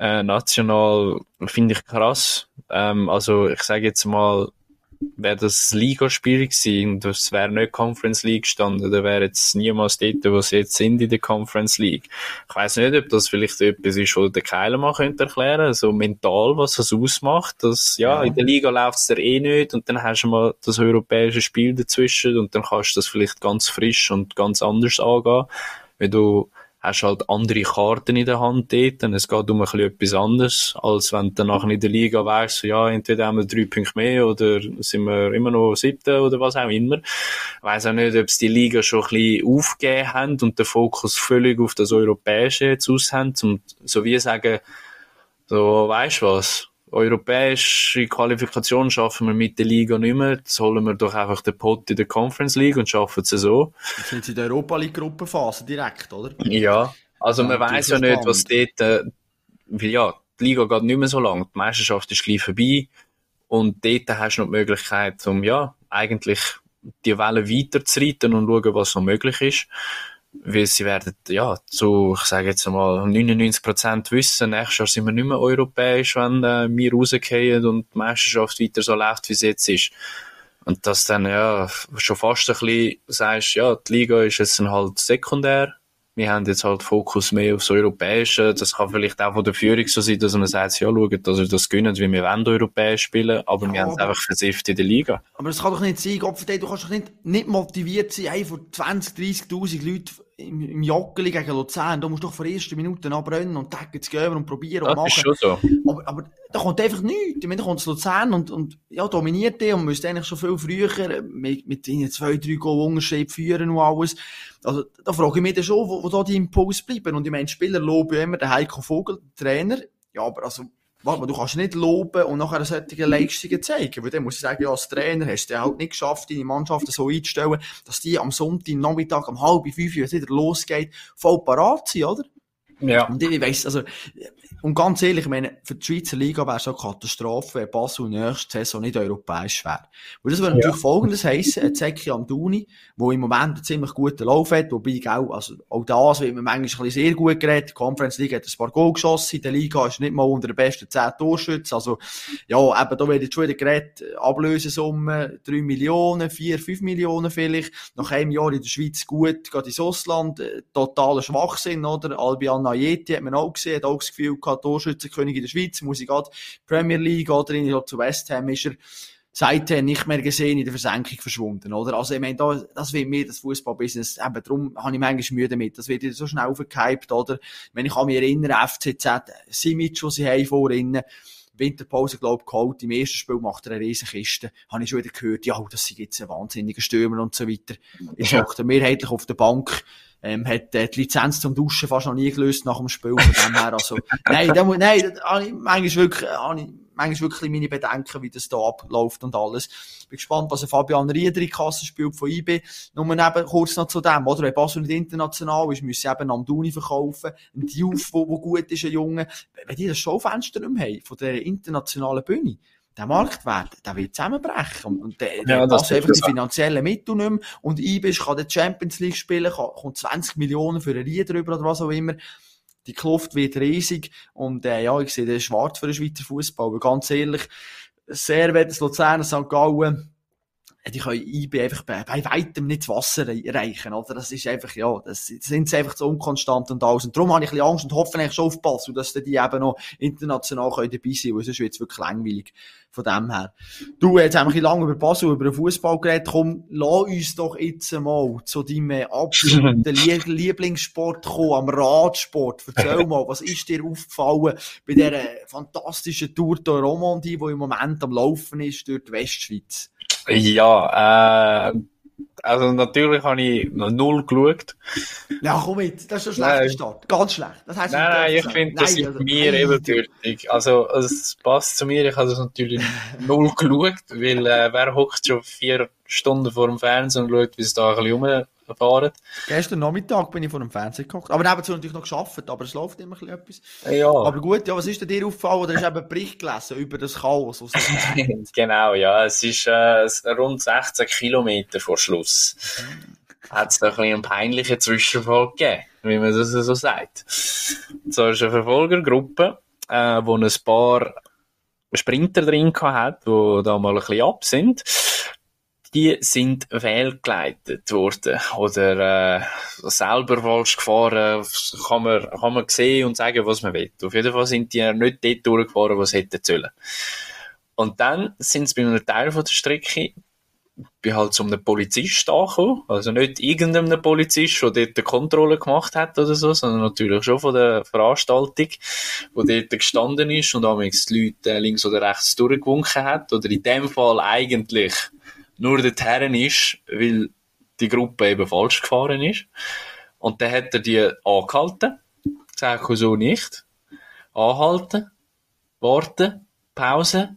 äh, national finde ich krass. Ähm, also ich sage jetzt mal, wäre das Ligaspiel gewesen und das wäre nicht Conference League gestanden, dann wäre jetzt niemals dort, wo sie jetzt sind in der Conference League. Ich weiß nicht, ob das vielleicht etwas ist, was der Keiler mal könnte erklären, so mental, was das ausmacht, dass, ja, ja. in der Liga läuft es eh nicht und dann hast du mal das europäische Spiel dazwischen und dann kannst du das vielleicht ganz frisch und ganz anders angehen, wenn du hast halt andere Karten in der Hand dort. Und es geht um ein bisschen etwas anderes, als wenn du danach in der Liga weißt, ja, entweder haben wir drei Punkte mehr oder sind wir immer noch siebte oder was auch immer. Ich weiss auch nicht, ob sie die Liga schon ein bisschen aufgegeben haben und den Fokus völlig auf das Europäische jetzt aus haben, um so wie sagen, so, du was? Europäische Qualifikation schaffen wir mit der Liga nicht mehr, jetzt holen wir doch einfach den Pot in der Conference League und schaffen es so. Jetzt sind sie in der Europa League Gruppenphase direkt, oder? Ja, also ja, man weiß ja nicht, was dort, äh, weil ja, die Liga geht nicht mehr so lang, die Meisterschaft ist gleich vorbei. Und dort hast du noch die Möglichkeit, um ja, eigentlich die Welle weiterzureiten und schauen, was noch möglich ist weil sie werden, ja, zu, ich sage jetzt mal, 99% wissen, nächstes Jahr sind wir nicht mehr europäisch, wenn äh, wir rausgehen und die Meisterschaft weiter so läuft, wie es jetzt ist. Und dass dann, ja, schon fast ein bisschen sagst, ja, die Liga ist jetzt halt sekundär. Wir haben jetzt halt Fokus mehr aufs Europäische. Das kann vielleicht auch von der Führung so sein, dass man sagt, ja, schaut, dass wir das gönnen, wie wir wollen europäisch spielen, aber ja, wir haben es einfach versifft in der Liga. Aber es kann doch nicht sein, Gott du kannst doch nicht, nicht motiviert sein, hey, von 20, 30.000 Leuten im, im Joggeli gegen Luzern, da musst du doch vor ersten Minuten abbrennen und Taggen zu gehen und probieren und das machen. Ist schon so. Aber, aber da kommt einfach nichts. Ich meine, da kommt Luzern und, und, ja, dominiert die und müsste eigentlich schon viel früher mit, mit ihnen zwei, drei Goal Unterschied führen und alles. Also, da frage ich mich dann schon, wo, wo da die Impulse bleiben. Und ich meine, Spieler loben immer den Heiko Vogel, Trainer. Ja, aber also, warte mal, du kannst nicht loben und nachher solche Leistungen zeigen. Weil dann muss ich sagen, ja, als Trainer hast du halt nicht geschafft, deine Mannschaft so einzustellen, dass die am Sonntag, Nachmittag, um halb fünf, wenn es wieder losgeht, voll parat sind, oder? Ja. Und ich weiss, also, und ganz ehrlich, ich meine, für die Schweizer Liga wäre es eine Katastrophe, wenn Basel nächste Saison nicht europäisch wäre. Weil das würde ja. natürlich folgendes heissen, ein Zeki Amduni, wo im Moment einen ziemlich guten Lauf hat, wobei auch, also, auch das wird man manchmal sehr gut geredet. Die Conference League hat ein paar Goal geschossen, in der Liga ist nicht mal unter den besten 10 Torschützen. Also, ja, eben, da wird jetzt schon wieder geredet, Ablösesumme, 3 Millionen, 4, 5 Millionen vielleicht. Nach einem Jahr in der Schweiz gut, geht ins Ausland, äh, totaler Schwachsinn, oder? Albion Ayeti hat man auch gesehen, hat auch das Gefühl gehabt, Torschützenkönig in der Schweiz, muss ich gerade Premier League oder in zu West Ham ist er seither nicht mehr gesehen, in der Versenkung verschwunden, oder? Also, ich meine, da, das wird mir das Fußballbusiness, eben, darum habe ich manchmal Mühe damit. Das wird so schnell aufgehypt, oder? Ich meine, ich kann mich erinnern, FCZ, Simic, was sie haben vorhin, Winterpause, glaube ich, geholt. Im ersten Spiel macht er eine riesen Kiste. Habe ich schon wieder gehört, ja, das sind jetzt ein wahnsinniger Stürmer und so weiter. Jetzt ja. er mehrheitlich auf der Bank ähm, hat äh, die Lizenz zum Duschen fast noch nie gelöst nach dem Spiel. Von dem her, also, nein, da, nein, da manchmal wirklich, ich manchmal wirklich meine Bedenken, wie das da abläuft und alles. Bin gespannt, was Fabian Rieder in Kasse spielt von IB. Nur eben kurz noch zu dem, oder? Wenn Basel nicht international ist, müssen sie eben Amduni verkaufen. Ein Diouf, wo, wo gut ist, ein Junge. Wenn die das Schaufenster nicht mehr haben, von der internationalen Bühne, der Marktwert, der wird zusammenbrechen. Und, und der, ja, passt einfach die finanziellen Mittel nicht mehr. Und Ibis kann die Champions League spielen, kann, kommt 20 Millionen für ein Ried drüber oder was auch immer. Die Kluft wird riesig. Und, äh, ja, ich sehe den schwarz für den Schweizer Fußball. Aber ganz ehrlich, sehr wird das Luzern, St. Gallen, die können IB einfach bei, bei weitem nicht das Wasser erreichen, oder? Das ist einfach, ja, das sind sie einfach zu unkonstant und alles. Und darum habe ich ein bisschen Angst und hoffe eigentlich schon auf Basel, dass die eben noch international können dabei sein können, weil sonst wird es wirklich langweilig von dem her. Du, jetzt haben wir ein bisschen lange über Basel, über den Fußball geredet. Komm, lass uns doch jetzt mal zu deinem absoluten Lieblingssport kommen, am Radsport. Erzähl mal, was ist dir aufgefallen bei dieser fantastischen Tour de Romandie, die im Moment am Laufen ist durch die Westschweiz? Ja, äh, also natürlich habe ich null geschaut. Ja, komm mit, das ist ein schlechter Start. Ganz schlecht. Das heißt, nein, nein, ich finde, das ist also, mir ebenbürtig. Also, es passt zu mir. Ich habe das natürlich null geschaut, weil äh, wer hockt schon vier Stunden vor dem Fernsehen und schaut, wie es da ein bisschen fahren. Gestern Nachmittag bin ich vor dem Fernseher gekocht. Aber nebenzu natürlich noch geschafft, aber es läuft immer ein bisschen etwas. Ja. Aber gut, ja, was ist denn dir aufgefallen? Oder hast du eben Bericht gelesen über das Chaos? genau, ja. Es ist äh, rund 16 Kilometer vor Schluss. Hat es da ein bisschen einen peinlichen Zwischenfall gegeben, wie man das so sagt. So ist eine Verfolgergruppe, äh, wo ein paar Sprinter drin hat, die da mal ein bisschen ab sind die sind fehlgeleitet worden oder äh, selber falsch gefahren, kann man, kann man sehen und sagen, was man will. Auf jeden Fall sind die nicht dort durchgefahren, was hätten sollen. Und dann sind sie bei einem Teil von der Strecke bin halt zu einem Polizist angekommen. Also nicht irgendeinem Polizist, der dort eine Kontrolle gemacht hat oder so, sondern natürlich schon von der Veranstaltung, wo dort gestanden ist und damals die Leute links oder rechts durchgewunken hat. Oder in dem Fall eigentlich nur dorthin ist, weil die Gruppe eben falsch gefahren ist. Und dann hat er die angehalten, gesagt, so nicht. Anhalten, warten, Pause.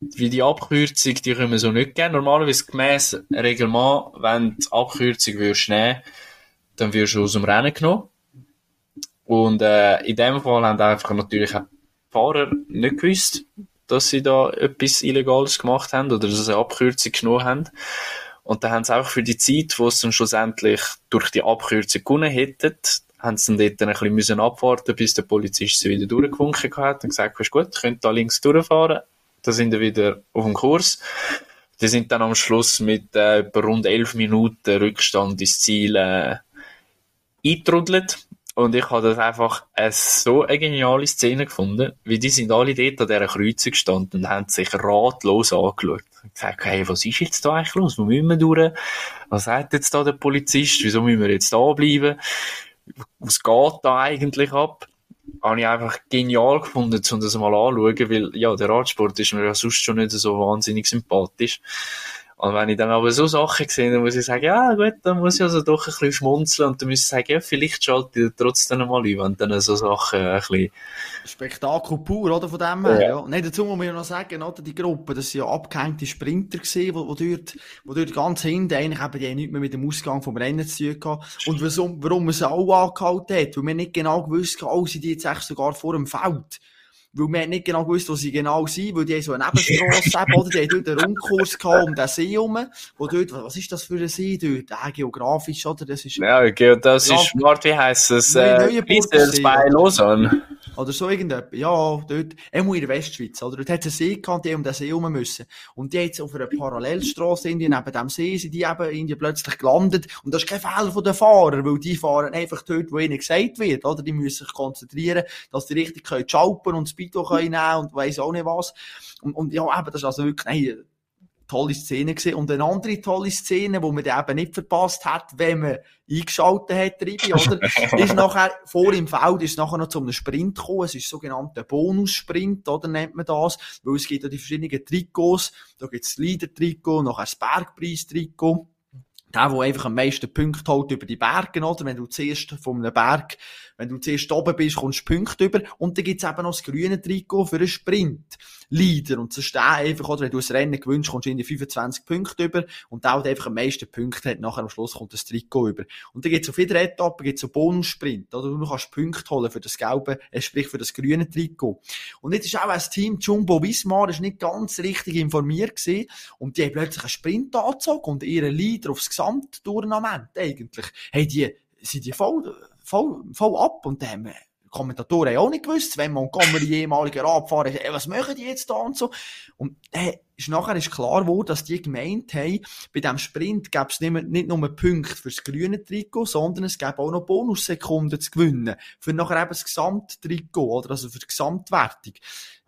Wie die Abkürzung, die können wir so nicht geben. Normalerweise gemäss Reglement, wenn die Abkürzung würdest nehmen, dann wirst du aus dem Rennen genommen. Und äh, in dem Fall haben einfach natürlich auch die Fahrer nicht gewusst, dass sie da etwas Illegales gemacht haben oder dass sie eine Abkürzung genommen haben. Und dann haben sie auch für die Zeit, wo sie dann schlussendlich durch die Abkürzung gewonnen hätten, haben sie dann dort ein bisschen müssen abwarten, bis der Polizist sie wieder durchgewunken hat und gesagt, ist gut, könnt da links durchfahren. Da sind wir wieder auf dem Kurs. Die sind dann am Schluss mit äh, rund elf Minuten Rückstand ins Ziel äh, eingetrudelt. Und ich habe das einfach eine, so eine geniale Szene gefunden, wie die sind alle dort an dieser Kreuzung gestanden und haben sich ratlos angeschaut. Und gesagt, hey, was ist jetzt da eigentlich los? Wo müssen wir durch? Was sagt jetzt da der Polizist? Wieso müssen wir jetzt da bleiben? Was geht da eigentlich ab? Habe ich einfach genial gefunden, um das mal anzuschauen, weil, ja, der Radsport ist mir ja sonst schon nicht so wahnsinnig sympathisch. Und wenn ich dann aber so Sachen sehe, dann muss ich sagen, ja gut, dann muss ich also doch ein bisschen schmunzeln und dann muss ich sagen, ja, vielleicht schalte ich trotzdem mal ein, wenn dann so Sachen ein bisschen... Spektakel pur, oder, von dem her, ja. ja. Nein, dazu muss man ja noch sagen, oder, die Gruppe, das sind ja abgehängte Sprinter gewesen, wo, wo dort, wo dort ganz hinten eigentlich eben, die nichts mehr mit dem Ausgang vom Rennen zu tun gehabt. Und warum, warum man sie auch angehalten hat, weil man nicht genau gewusst hat, oh, sind die jetzt echt sogar vor dem Feld weil wir nicht genau gewusst, wo sie genau sind, weil die haben so eine Nebenstrasse eben, oder? Die haben dort einen Rundkurs gehabt um den See herum, wo dort, was ist das für ein See dort? Äh, geografisch, oder? Das ist... Ja, das ist, wie heisst es? Äh, bei Lausanne. Oder so irgendetwas. Ja, dort, immer in der Westschweiz, oder? Dort hat es einen See gehabt, die um den See herum müssen. Und die jetzt auf einer Parallelstrasse in neben dem See, sind die eben in plötzlich gelandet. Und das ist kein Fehler von den Fahrern, weil die fahren einfach dort, wo ihnen gesagt wird, oder? Die müssen sich konzentrieren, dass die richtig können schalpen und Speedo können nehmen und weiss auch nicht was. Und, und ja, eben, das ist also wirklich, nein, tolle Szene gesehen. Und eine andere tolle Szene, wo man die eben nicht verpasst hat, wenn man eingeschaltet hat, Ribi, oder? ist nachher, vor im Feld ist nachher noch zu einem Sprint gekommen. Es ist sogenannter Bonussprint, oder nennt man das? Weil es gibt ja die verschiedenen Trikots. Da gibt es das Leader-Trikot, nachher das Bergpreis-Trikot. Der, der einfach am meisten Punkte holt über die Berge, oder? Wenn du zuerst von einem Berg wenn du zuerst oben bist, kommst du Punkte über. Und dann gibt's eben noch das grüne Trikot für einen Sprint. Leader. Und so stehen einfach, oder wenn du ein Rennen gewünscht, kommst du in die 25 Punkte über. Und der, der einfach am meisten Punkte hat, nachher am Schluss kommt das Trikot über. Und dann gibt's auf jeder Etappe gibt's einen Bonussprint, oder? Du kannst Punkte holen für das gelbe, äh, sprich für das grüne Trikot. Und jetzt ist auch ein Team Jumbo Vismar ist nicht ganz richtig informiert gewesen. Und die haben plötzlich einen Sprint angezogen und ihren Leader aufs Gesamttournament eigentlich. Hey, die, sind die voll, voll, voll ab. Und dann Kommentatoren haben auch nicht gewusst, wenn die ehemaliger Radfahrer, hey, was machen die jetzt da und so. Und äh, ist nachher ist klar geworden, dass die gemeint haben, bei diesem Sprint gäbe es nicht, nicht nur Punkte fürs grüne Trikot, sondern es gäbe auch noch Bonussekunden zu gewinnen. Für nachher eben das Gesamttrikot, oder? Also für die Gesamtwertung.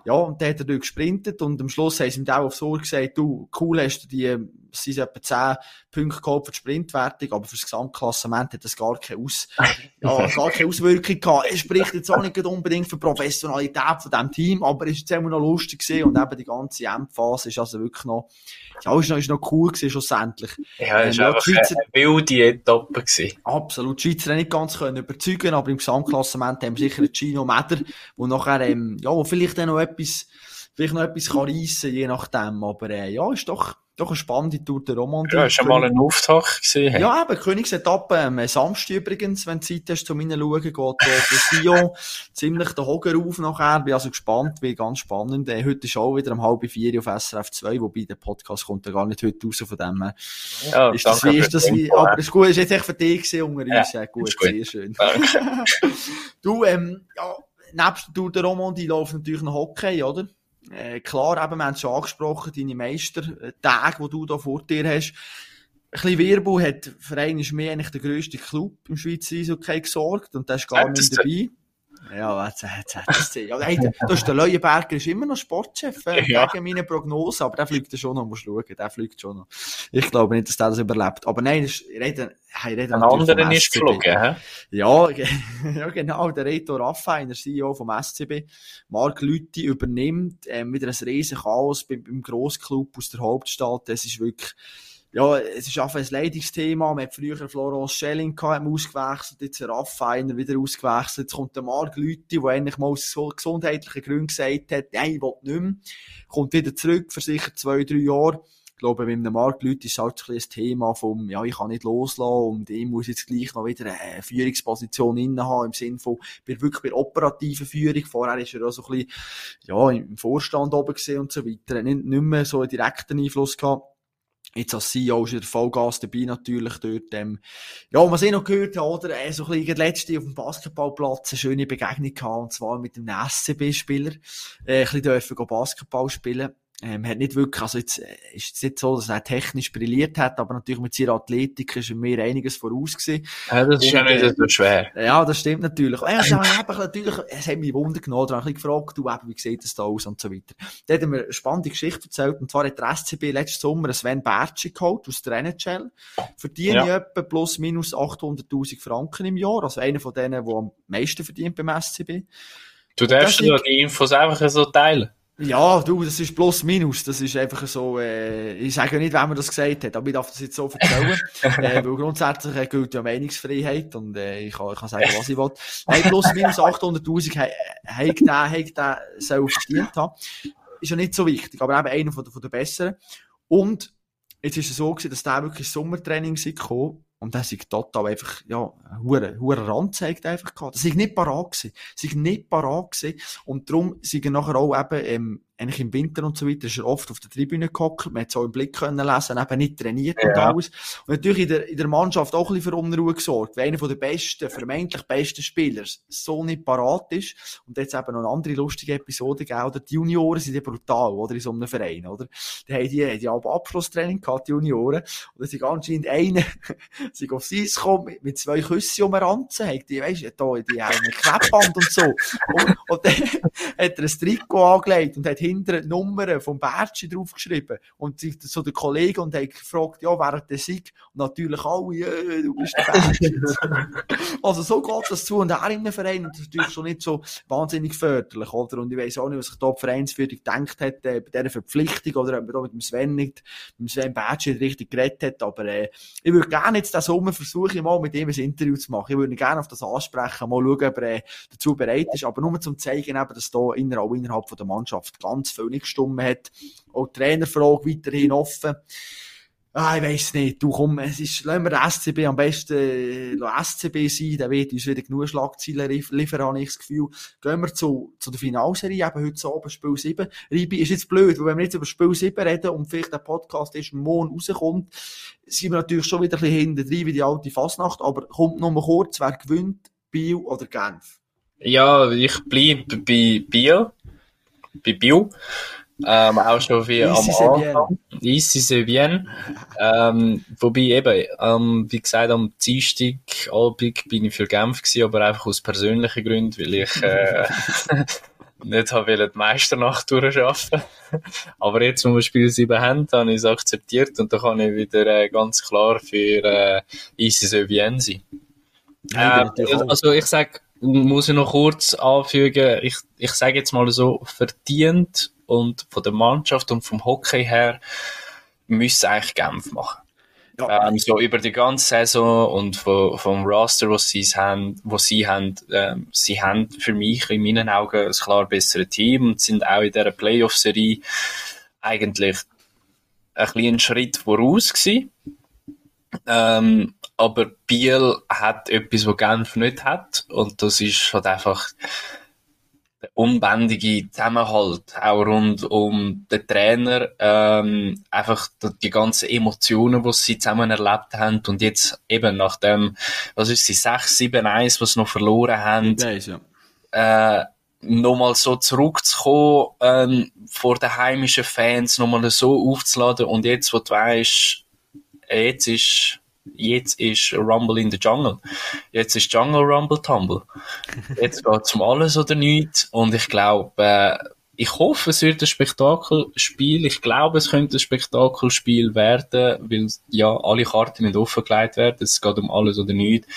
Ja, und dann hat er gesprintet und am Schluss haben sie ihm auch aufs Ohr gesagt, du, cool hast du die, es sind etwa 10 Punkte gehabt für die Sprintwertung, aber für das Gesamtklassement hat das gar keine, Aus, ja, gar keine Auswirkung gehabt. Er spricht jetzt auch nicht unbedingt für die Professionalität von diesem Team, aber es jetzt immer noch lustig gewesen und eben die ganze Endphase ist also wirklich noch, ja, ist noch, ist noch cool gewesen, schlussendlich. Ja, es ähm, war einfach Schweizer, eine wilde Etappe gewesen. Absolut. Die Schweizer nicht ganz können überzeugen, aber im Gesamtklassement haben wir sicher einen Gino Meder, wo nachher, ähm, ja, wo vielleicht dann noch etwas, vielleicht noch etwas kann reissen, je nachdem, aber, äh, ja, ist doch, doch eine spannende Tour der Romandie. Ja, schon mal einen Auftakt gesehen. Ja, eben, Königsetappe, ähm, Samstag übrigens, wenn du Zeit hast, zum hineinschauen, geht der Sion ziemlich den Hoger auf nachher. Bin also gespannt, wie ganz spannend. Äh, heute ist auch wieder um halb vier auf SRF 2, wobei der Podcast kommt ja gar nicht heute raus von dem. Äh, ja, ist das wie, ist das wie, aber ist gut, ist jetzt echt für dich gewesen unter uns. Ja, gut, gut, sehr schön. du, ähm, ja, nebst der Tour der Romandie läuft natürlich noch Hockey, oder? Äh, klar, eben, wir haben es schon angesprochen, deine Meistertage, die du da vor dir hast. Ein bisschen Wirbel hat, Verein ist mehr eigentlich der grösste Club im Schweizer Eishockey gesorgt und der ist gar nicht dabei. Ja, jetzt, jetzt, jetzt, ja, hey, da ist der Leuenberger ist immer noch Sportchef, äh, ja. gegen meine Prognose, aber der fliegt ja schon noch, musst schauen, der fliegt schon noch. Ich glaube nicht, dass der das überlebt. Aber nein, ich rede, ich rede Ein anderer ist geflogen, hä? Ja, ja, genau, der Reto Raffain, der CEO vom SCB, Mark Lütti übernimmt, ähm, wieder ein riesen Chaos beim, beim Grossclub aus der Hauptstadt, das ist wirklich, ja, es ist einfach ein Leidungsthema. Man hat früher Florence Schelling gehabt, ausgewechselt, jetzt Raffiner wieder ausgewechselt. Jetzt kommt der Marc Lüthi, der eigentlich mal aus gesundheitlichen Gründen gesagt hat, nein, ich will nicht mehr. Kommt wieder zurück für sicher zwei, drei Jahre. Ich glaube, mit einem Marc Lüthi ist halt ein das Thema vom, ja, ich kann nicht loslassen und ich muss jetzt gleich noch wieder eine Führungsposition inne haben, im Sinne von, bin wirklich bei operativen Führung. Vorher ist er auch so ein bisschen, ja, im Vorstand oben gesehen und so weiter. Nicht, nicht mehr so einen direkten Einfluss gehabt. Jetzt als CEO ist er Vollgas dabei natürlich dort. Ähm, ja, was ich noch gehört habe, oder, äh, so ein bisschen letzte auf dem Basketballplatz eine schöne Begegnung gehabt, und zwar mit einem SCB-Spieler. Äh, ein bisschen dürfen Basketball spielen. Ähm, hat nicht wirklich, also jetzt äh, ist es nicht so, dass er technisch brilliert hat, aber natürlich mit seiner Athletik ist mir einiges voraus gewesen. Ja, das ist ja nicht äh, so schwer. Ja, das stimmt natürlich. Ja, also, natürlich, es hat mich Wunder genommen, da habe ich gefragt, du eben, wie sieht das da aus und so weiter. Da hat er mir eine spannende Geschichte erzählt, und zwar hat der SCB letzten Sommer Sven Bertschi geholt aus der NHL, verdient ja. etwa plus minus 800'000 Franken im Jahr, also einer von denen, der am meisten verdient beim SCB. Du darfst ja die Infos einfach so teilen. Ja, du, das ist plus minus. Das ist einfach so, äh, ich sage nicht, wer mir das gesagt hat, aber ich darf das jetzt so erzählen. äh, weil grundsätzlich äh, gilt ja Meinungsfreiheit und äh, ich, kann, ich kann sagen, was ich will. Nein, plus minus 800'000 hat der, hat der selber verdient haben. Ist ja nicht so wichtig, aber eben einer von von der Besseren. Und jetzt ist es so gewesen, dass der wirklich Sommertraining gekommen und das ist total einfach, ja, hure, hure Rand zeigt einfach gehabt. Das ist nicht parat gewesen. Das ist nicht parat gewesen. Und darum sind er nachher auch eben, ähm, eigentlich im Winter und so weiter, ist er oft auf der Tribüne gehockt, man hat es auch im Blick können lesen, eben nicht trainiert ja. und alles. Und natürlich in der, in der Mannschaft auch ein bisschen für Unruhe gesorgt, weil einer der besten, vermeintlich besten Spieler so nicht parat ist. Und jetzt eben noch eine andere lustige Episode gegeben, oder? Die Junioren sind ja brutal, oder? In so einem Verein, oder? Die haben die, die haben Abschlusstraining gehabt, die Junioren. Und da sind anscheinend einer, sind aufs Eis gekommen, mit zwei Küssen um den Ranzen, haben die, weisst du, da, die haben ein Klebband und so. Und, und dann hat er ein Trikot angelegt und hat hinter die Nummern vom Bertschi draufgeschrieben. Und so der Kollege und hat gefragt, ja, wer der Sieg? Und natürlich alle, ja, du bist der Bertschi. also so geht das zu. Und er in einem Verein, und das ist natürlich schon nicht so wahnsinnig förderlich, oder? Und ich weiss auch nicht, was sich da die Vereinsführung gedacht hat, äh, bei dieser Verpflichtung, oder ob man da mit dem Sven nicht, mit dem Sven Bertschi richtig geredet hat. Aber, äh, ich würde gerne jetzt den Sommer versuchen, mal mit ihm ein Interview zu machen. Ich würde gerne auf das ansprechen, mal schauen, ob er äh, dazu bereit ist. Aber nur um zu zeigen, eben, dass da innerhalb, innerhalb von der Mannschaft ganz ganz viel nicht gestimmt hat. Auch die Trainerfrage weiterhin offen. Ah, ich weiss nicht. Du komm, es ist, lassen wir den SCB am besten, äh, SCB sein, der wird uns wieder genug Schlagzeilen liefern, habe ich das Gefühl. Gehen wir zu, zu der Finalserie, eben heute Abend Spiel 7. Ribi, ist jetzt blöd, weil wenn wir jetzt über Spiel 7 reden und vielleicht der Podcast erst morgen rauskommt, sind wir natürlich schon wieder ein bisschen hinten drin wie die alte Fasnacht, aber kommt noch mal kurz, wer gewinnt, Biel oder Genf? Ja, ich bleibe bei Biel bei Bio. Ähm, auch schon wie am Anfang. Ici c'est bien. Ähm, wobei eben, ähm, wie gesagt, am Dienstag Abend bin ich für Genf gewesen, aber einfach aus persönlichen Gründen, weil ich äh, nicht habe die Meisternacht durchschaffen. aber jetzt, wo wir Spiel 7 haben, habe ich es akzeptiert und da kann ich wieder äh, ganz klar für äh, Ici c'est bien sein. Ja, äh, also ich sage, muss ich noch kurz anfügen, ich, ich sage jetzt mal so, verdient und von der Mannschaft und vom Hockey her müssen eigentlich Genf machen. Ja. Ähm, so über die ganze Saison und vom, vom Roster, was sie haben, was sie haben, ähm, sie haben für mich in meinen Augen ein klar besseres Team und sind auch in dieser Playoff-Serie eigentlich ein bisschen Schritt voraus gewesen. Ähm, aber Biel hat etwas, was Genf nicht hat. Und das ist halt einfach der unbändige Zusammenhalt, auch rund um den Trainer, ähm, einfach die ganzen Emotionen, die sie zusammen erlebt haben und jetzt eben nach dem, was ist sie, 6, 7, 1, was sie noch verloren haben, nice, ja. äh, nochmal so zurückzukommen, ähm, vor den heimischen Fans, nochmal so aufzuladen und jetzt, wo du weißt, jetzt ist jetzt ist Rumble in the Jungle. Jetzt ist Jungle Rumble Tumble. Jetzt geht es um alles oder nichts. Und ich glaube, äh, ich hoffe, es wird ein Spektakelspiel. Ich glaube, es könnte ein Spektakelspiel werden, weil ja alle Karten nicht offengelegt werden. Es geht um alles oder nichts.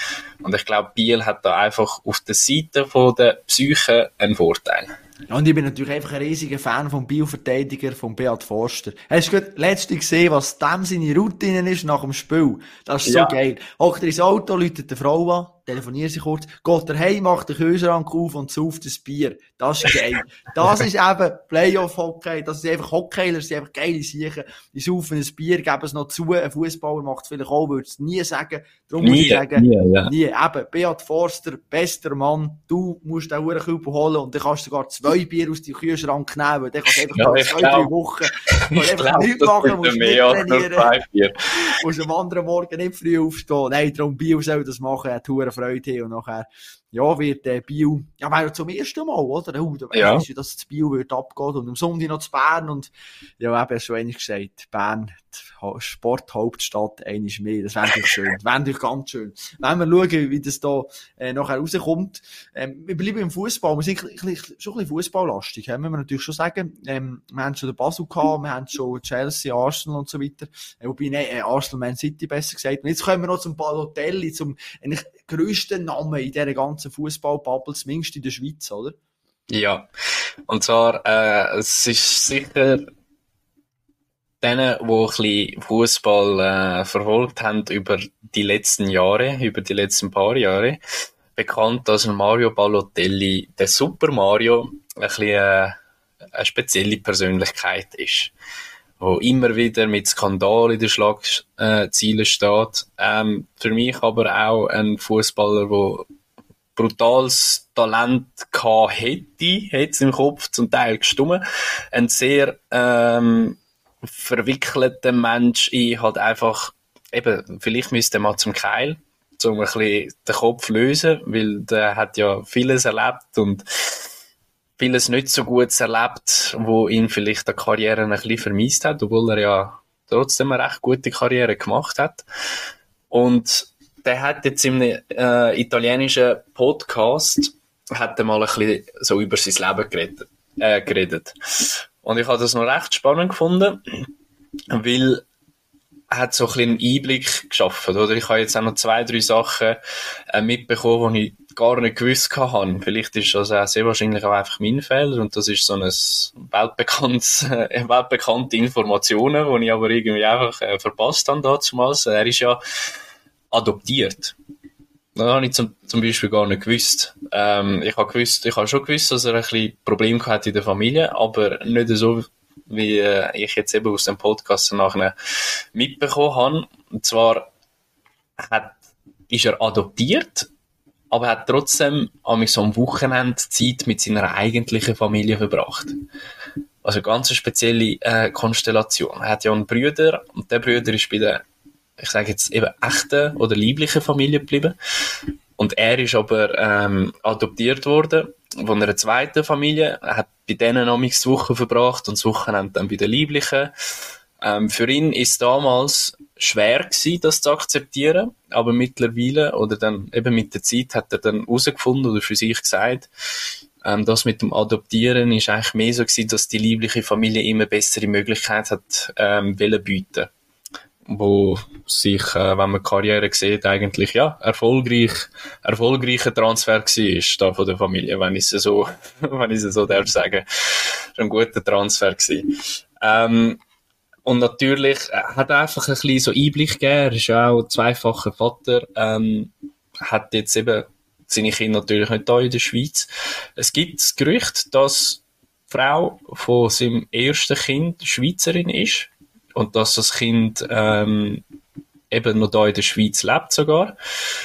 Und ich glaube, Biel hat da einfach auf der Seite von der Psyche einen Vorteil. Und ich bin natürlich einfach ein riesiger Fan vom Bioverteidiger von Beat Forster. Hast du letztens gesehen, was dem seine Routine ist nach dem Spiel? Das ist so ja. geil. Hockt er ins Auto, läutet die Frau an, telefoniert sie kurz, geht er heim, macht den Kühlschrank auf und sauft das Bier. Das ist geil. das ist eben Playoff-Hockey. Das ist einfach Hockeyler, das sind einfach geile Sachen. Die saufen ein Bier, geben es noch zu. Ein Fußballer macht es vielleicht auch, würde es nie sagen. Darum nie, muss ich sagen, nie, ja. nie. Eben, Beat Forster, bester Mann. Du musst den Uhrenkübel holen und dann kannst du sogar zwei Bier aus dem Kühlschrank nehmen. Dann kannst du einfach ja, zwei, drei Wochen einfach nichts machen, musst nicht trainieren. musst am anderen Morgen nicht früh aufstehen. Nein, darum Bio soll das machen, er hat Freude haben und nachher ja, wird der Bio, ja, wäre zum ersten Mal, oder? Oh, da ja. weißt du, dass das Bio wird abgehen und am Sonntag noch zu Bern und, ja, eben, schon einmal gesagt, Bern, Sporthauptstadt, einiges mehr, das wäre natürlich schön, das wäre natürlich ganz schön. Wenn wir schauen, wie das da, äh, nachher rauskommt, ähm, wir bleiben im Fußball, wir sind schon ein bisschen fußballlastig, müssen wir natürlich schon sagen, ähm, wir haben schon den Basel gehabt, wir haben schon Chelsea, Arsenal und so weiter, äh, wobei, nein, äh, Arsenal, Man City besser gesagt, und jetzt kommen wir noch zum Balotelli, zum, eigentlich, grössten Namen in dieser ganzen Fußballbubble, zumindest in der Schweiz, oder? Ja, und zwar, äh, es ist sicher denen, die ein bisschen Fußball äh, verfolgt haben über die letzten Jahre, über die letzten paar Jahre, bekannt, dass Mario Balotelli, der Super Mario, ein bisschen äh, eine spezielle Persönlichkeit ist wo immer wieder mit Skandal in den Schlagzielen steht. Ähm, für mich aber auch ein Fußballer, der brutales Talent gehabt hätte, hätte im Kopf zum Teil gestummen. Ein sehr ähm, verwickelter Mensch, ich halt einfach, eben, vielleicht müsste mal zum Keil, um ein bisschen den Kopf lösen, weil der hat ja vieles erlebt und vieles nicht so gut erlebt, wo ihn vielleicht der Karriere ein bisschen vermisst hat, obwohl er ja trotzdem eine recht gute Karriere gemacht hat. Und der hat jetzt im äh, italienischen Podcast hat er mal ein bisschen so über sein Leben geredet. Äh, geredet. Und ich habe das noch recht spannend gefunden, weil hat so ein bisschen einen Einblick geschaffen, oder? Ich habe jetzt auch noch zwei, drei Sachen äh, mitbekommen, die ich gar nicht gewusst habe. Vielleicht ist das auch sehr wahrscheinlich auch einfach mein Fehler und das ist so ein weltbekanntes, äh, weltbekannte Informationen, die ich aber irgendwie einfach äh, verpasst habe damals. Er ist ja adoptiert. Das habe ich zum, zum Beispiel gar nicht gewusst. Ähm, ich habe gewusst, ich habe schon gewusst, dass er ein bisschen Probleme hatte in der Familie, aber nicht so wie äh, ich jetzt eben aus dem Podcast nachher mitbekommen habe. Und zwar hat, ist er adoptiert, aber hat trotzdem an so am Wochenende Zeit mit seiner eigentlichen Familie verbracht. Also ganz eine spezielle äh, Konstellation. Er hat ja einen Bruder und der Bruder ist bei der, ich sage jetzt eben echten oder lieblichen Familie geblieben. Und er ist aber ähm, adoptiert worden von einer zweiten Familie, er hat bei denen noch die verbracht und das Wochenende dann bei der Lieblichen. Ähm, für ihn ist damals schwer gewesen, das zu akzeptieren, aber mittlerweile oder dann eben mit der Zeit hat er dann herausgefunden oder für sich gesagt, ähm, das mit dem Adoptieren ist eigentlich mehr so gewesen, dass die liebliche Familie immer bessere Möglichkeiten hat, ähm, bieten wo sich, äh, wenn man Karriere sieht, eigentlich ja erfolgreich, erfolgreicher Transfer war da von der Familie, wenn ich es so, wenn ich es so darf sagen, ein guter Transfer gewesen. Ähm, und natürlich äh, hat er einfach ein bisschen so Einblick gegeben. Er ist ja auch zweifacher Vater, ähm, hat jetzt eben seine Kinder natürlich nicht da in der Schweiz. Es gibt das Gerücht, dass die Frau von seinem ersten Kind Schweizerin ist und dass das Kind ähm, eben noch da in der Schweiz lebt sogar.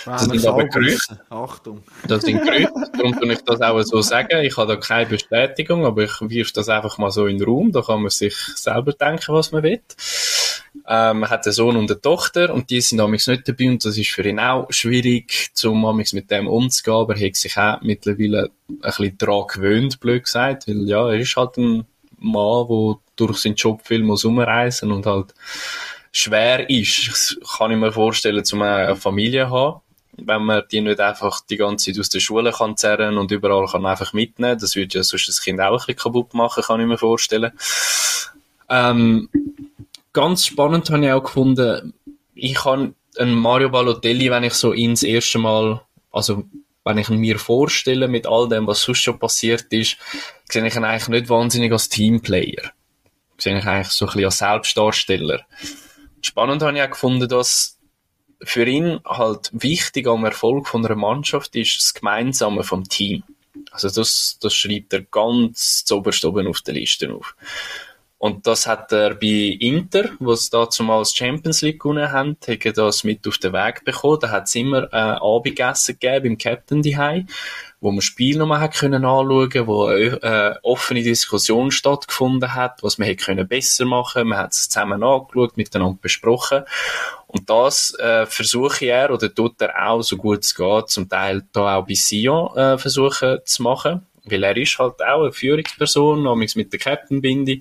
Das sind aber Gerüchte. Achtung. Das sind Gerüchte, darum kann ich das auch so sagen. Ich habe da keine Bestätigung, aber ich wirf das einfach mal so in den Raum, da kann man sich selber denken, was man will. Ähm, er hat einen Sohn und eine Tochter und die sind damals nicht dabei und das ist für ihn auch schwierig, zum mit dem umzugehen, aber er hat sich auch mittlerweile ein bisschen daran gewöhnt, blöd gesagt, weil ja, er ist halt ein Mann, der durch seinen Job viel muss umreisen und halt schwer ist, kann ich mir vorstellen, zum eine Familie zu haben, wenn man die nicht einfach die ganze Zeit aus der Schule kann zerren und überall kann einfach mitnehmen. Das würde ja sonst das Kind auch ein bisschen kaputt machen, kann ich mir vorstellen. Ähm, ganz spannend habe ich auch gefunden, ich kann einen Mario Balotelli, wenn ich so ihn das erste Mal, also wenn ich ihn mir vorstelle mit all dem, was sonst schon passiert ist, sehe ich ihn eigentlich nicht wahnsinnig als Teamplayer. Sehe ich eigentlich so ein bisschen als Selbstdarsteller. Spannend habe ich auch gefunden, dass für ihn halt wichtig am Erfolg von einer Mannschaft ist das Gemeinsame vom Team. Also das, das schreibt er ganz zuoberst oben auf der Liste auf. Und das hat er bei Inter, was da zumals Champions League gewonnen haben, hat er das mit auf den Weg bekommen. Da hat es immer äh, Abendessen gegeben im Captain Dihei, wo man Spiel nochmal hat können anschauen, wo eine äh, offene Diskussion stattgefunden hat, was man hätte können besser machen. Man hat es zusammen angeschaut, miteinander besprochen. Und das äh, versuche er oder tut er auch so gut es geht, zum Teil da auch bei Sion äh, versuchen zu machen. Weil er ist halt auch eine Führungsperson, nämlich mit der Captain-Binde.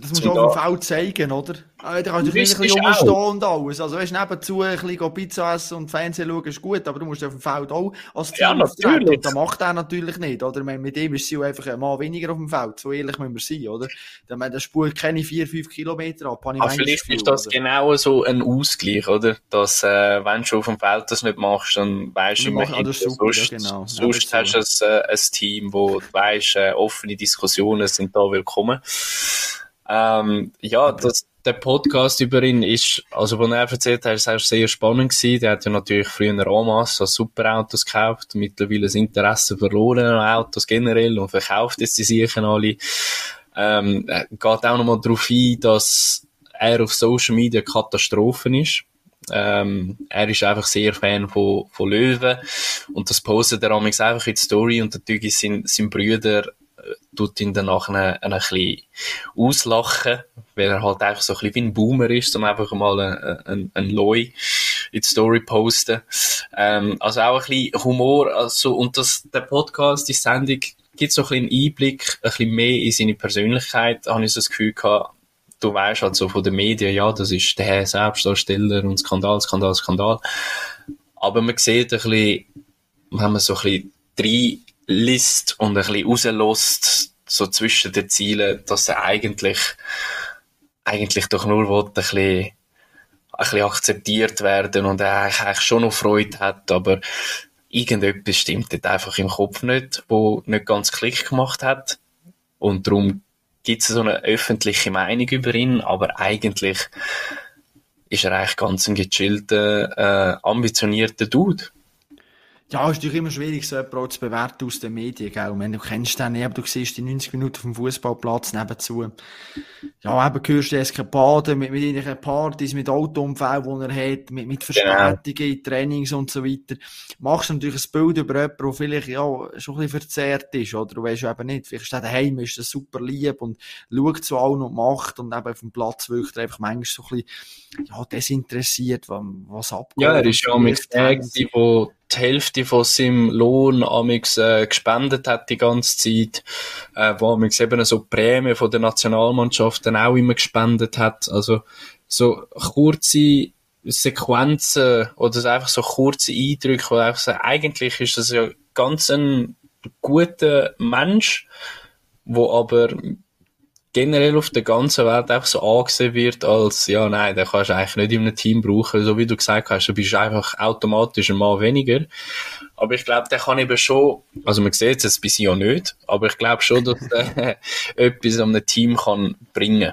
Das muss auch auf dem Feld zeigen, oder? Ah, da kannst du ein bisschen rumstehen und alles. Also, weißt, nebenzu ein bisschen Pizza essen und Fernsehen schauen ist gut, aber du musst auf dem Feld auch als Team ja, natürlich. Und das macht er natürlich nicht, oder? Mit ihm ist sie einfach ein Mann weniger auf dem Feld. So ehrlich müssen wir sein, oder? Der spult keine 4, 5 Kilometer ab. Aber vielleicht Gefühl, ist das oder? genau so ein Ausgleich, oder? Dass, äh, wenn du auf dem Feld das nicht machst, dann weißt du immer, sonst, ja, genau. sonst ja, hast du ein, äh, ein Team, wo du weißt, äh, offene Diskussionen sind da willkommen. Ähm, ja, das, der Podcast über ihn ist, also, was er erzählt hat, ist auch sehr spannend gewesen. Der hat ja natürlich früher Amas als Superautos gekauft, mittlerweile das Interesse verloren an Autos generell und verkauft jetzt die sicher alle. Ähm, geht auch nochmal darauf ein, dass er auf Social Media Katastrophen ist. Ähm, er ist einfach sehr Fan von, von Löwen und das postet er einfach in die Story und natürlich sind, sind Brüder tut ihn dann nachher ein, ein bisschen auslachen, weil er halt einfach so ein bisschen wie ein Boomer ist, um einfach mal ein, ein, ein Loi in die Story posten. Ähm, also auch ein bisschen Humor, also, und das, der Podcast, die Sendung, gibt so ein bisschen einen Einblick, ein bisschen mehr in seine Persönlichkeit, habe ich so das Gefühl gehabt, du weißt halt so von den Medien, ja, das ist der Selbstdarsteller und Skandal, Skandal, Skandal. Aber man sieht ein bisschen, wenn man so ein bisschen liest und ein bisschen rauslässt, so zwischen den Zielen, dass er eigentlich, eigentlich doch nur will, ein bisschen, ein bisschen akzeptiert werden und er eigentlich schon noch Freude hat, aber irgendetwas stimmt dort einfach im Kopf nicht, wo nicht ganz Klick gemacht hat. Und darum gibt es so eine öffentliche Meinung über ihn, aber eigentlich ist er eigentlich ganz ein gechillter, äh, ambitionierter Dude. Ja, ist natürlich immer schwierig, so etwas zu bewerten aus den Medien, gell? Wenn du kennst den nicht, aber du siehst die 90 Minuten auf dem Fußballplatz nebenzu. Ja, eben hörst du Eskapaden mit, mit irgendwelchen Partys, mit Autounfällen, die er hat, mit, mit Verspätungen genau. in Trainings und so weiter. Machst du natürlich ein Bild über jemanden, der vielleicht, ja, schon ein bisschen verzerrt ist, oder? Du weißt eben nicht. Vielleicht steht daheim, ist er super lieb und schaut zu allen und macht und eben auf dem Platz wirkt er einfach manchmal so ein bisschen, ja, desinteressiert, was, was abgeht. Ja, er ist ja mit der, wo die Hälfte von seinem Lohn amix äh, gespendet hat die ganze Zeit, äh, wo amix eben so Prämie von der Nationalmannschaft dann auch immer gespendet hat. Also so kurze Sequenzen oder einfach so kurze Eindrücke, wo einfach so, eigentlich ist das ja ganz ein guter Mensch, wo aber generell auf der ganzen Welt einfach so angesehen wird als, ja, nein, den kannst du eigentlich nicht in einem Team brauchen. So wie du gesagt hast, du bist einfach automatisch ein Mal weniger. Aber ich glaube, der kann eben schon, also man sieht es bis ja nicht, aber ich glaube schon, dass er etwas an einem Team kann bringen.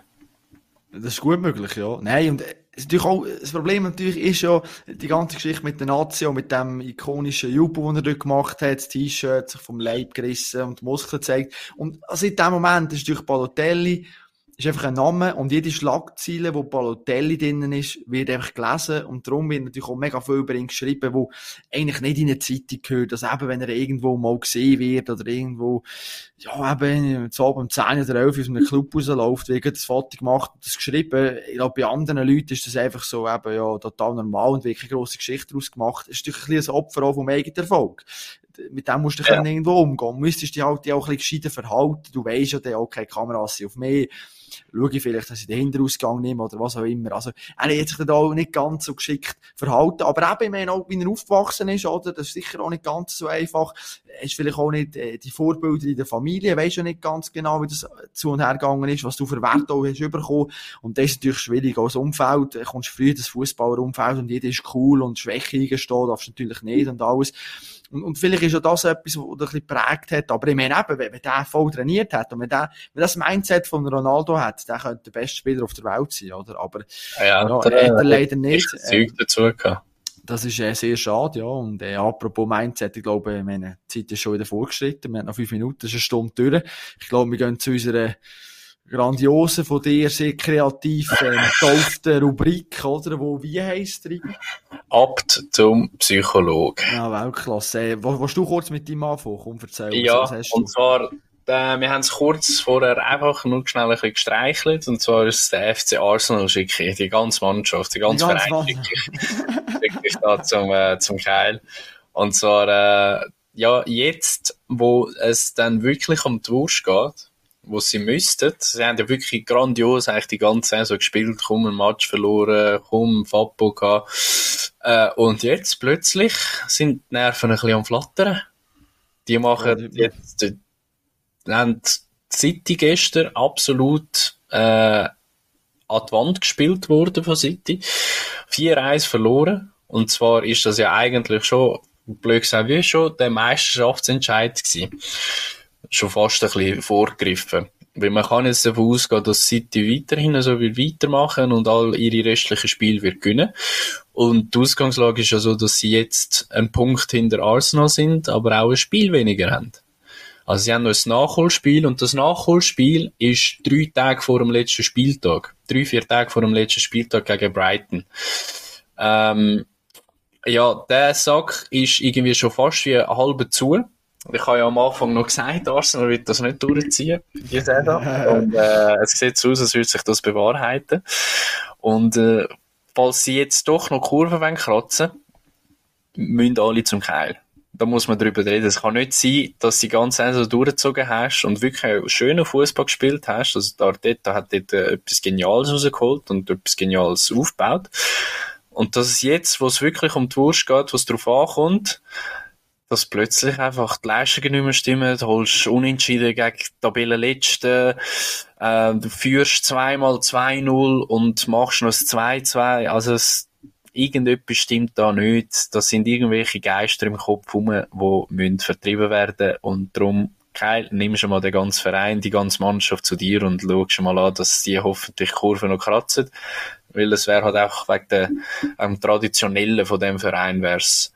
Das ist gut möglich, ja. Nein, und natürlich auch, das Problem natürlich ist ja, die ganze Geschichte mit der Nazi mit dem ikonischen Jubel, den er dort gemacht hat, das T-Shirt sich vom Leib gerissen und Muskeln zeigt. Und also in dem Moment ist natürlich Balotelli ist einfach ein Name und jede Schlagzeile, wo Balotelli drinnen ist, wird einfach gelesen und darum wird natürlich auch mega viel über ihn geschrieben, wo eigentlich nicht in eine Zeitung gehört, dass eben, wenn er irgendwo mal gesehen wird oder irgendwo, ja, eben, so um 10 oder 11 aus einem Club rausläuft, wird das Foto gemacht und das geschrieben. Ich glaube, bei anderen Leuten ist das einfach so, eben, ja, total normal und wirklich grosse Geschichte daraus gemacht. Das ist natürlich ein, ein Opfer auch vom eigenen Erfolg mit dem musst du ja. irgendwo umgehen. Du müsstest dich halt auch ein bisschen gescheiter verhalten. Du weisst ja dann, okay, Kameras sind auf mich schaue ich vielleicht, dass ich den Hinterausgang nehme oder was auch immer. Also, er hat sich dann auch nicht ganz so geschickt verhalten. Aber eben, ich meine auch, wie er aufgewachsen ist, oder? Das ist sicher auch nicht ganz so einfach. Er ist vielleicht auch nicht, äh, die Vorbilder in der Familie, weisst ja nicht ganz genau, wie das zu und her gegangen ist, was du für Werte auch hast bekommen. Und das ist natürlich schwierig. Als Umfeld, äh, kommst früh das Fußballerumfeld und jeder ist cool und Schwäche eingestehen, darfst du natürlich nicht und alles. Und, und vielleicht ist ja das etwas, was ein bisschen geprägt hat. Aber ich meine eben, wenn, wenn der voll trainiert hat und wenn der, wenn das Mindset von Ronaldo hat, der könnte der beste Spieler auf der Welt sein, oder? Aber, ja, ja, der, er leider nicht. Zeug dazu gehabt. Das ist äh, sehr schade, ja. Und äh, apropos Mindset, ich glaube, meine Zeit ist schon wieder vorgeschritten. Wir haben noch fünf Minuten, das ist eine Stunde durch. Ich glaube, wir gehen zu unserer grandiosen, von dir sehr kreativ ähm, getauften Rubrik, oder? Wo, wie heisst die? Abt zum Psychologen. Ja, Weltklasse. Äh, willst du kurz mit deinem anfangen? Komm, erzähl. Ja, und zwar, äh, wir haben es kurz vorher einfach nur schnell ein bisschen gestreichelt, und zwar ist der FC Arsenal schicke die ganze Mannschaft, die ganze, die ganze Verein wirklich da zum, äh, zum Keil. Und zwar, äh, ja, jetzt, wo es dann wirklich um die Wurst geht, wo sie müssten. Sie haben ja wirklich grandios eigentlich die ganze Saison gespielt, kaum ein Match verloren, kaum Fappo gehabt. Äh, und jetzt plötzlich sind die Nerven ein bisschen am Flattern. Die machen jetzt, die, haben City gestern absolut äh, an die Wand gespielt worden von City. 4-1 verloren. Und zwar ist das ja eigentlich schon, blöd gesagt, wie schon der Meisterschaftsentscheid gewesen schon fast ein bisschen vorgegriffen. Weil man kann jetzt davon ausgehen, dass City weiterhin so will weitermachen und all ihre restlichen Spiele wird gewinnen. Und die Ausgangslage ist ja so, dass sie jetzt einen Punkt hinter Arsenal sind, aber auch ein Spiel weniger haben. Also sie haben noch ein Nachholspiel und das Nachholspiel ist drei Tage vor dem letzten Spieltag. Drei, vier Tage vor dem letzten Spieltag gegen Brighton. Ähm, ja, der Sack ist irgendwie schon fast wie halb zu. Ich habe ja am Anfang noch gesagt, Arsenal wird das nicht durchziehen, die Saison. Und äh, es sieht so aus, als würde sich das bewahrheiten. Und äh, falls sie jetzt doch noch Kurven wollen kratzen müssen alle zum Keil. Da muss man drüber reden. Es kann nicht sein, dass du die ganze Saison durchgezogen hast und wirklich einen schönen Fußball gespielt hast. Also der Arteta hat dort äh, etwas Geniales rausgeholt und etwas Geniales aufgebaut. Und dass es jetzt, wo es wirklich um die Wurst geht, was drauf ankommt, dass plötzlich einfach die Leistungen nicht mehr stimmen, du holst unentschieden gegen die Tabellenletzten, äh, du führst zweimal 2-0 und machst noch das 2-2, also es, irgendetwas stimmt da nicht, das sind irgendwelche Geister im Kopf rum, die müssen vertrieben werden und darum Keil, nimm schon mal den ganzen Verein, die ganze Mannschaft zu dir und schau schon mal an, dass die hoffentlich Kurven noch kratzen. Weil es wäre halt auch wegen der ähm, Traditionellen von dem Verein wär's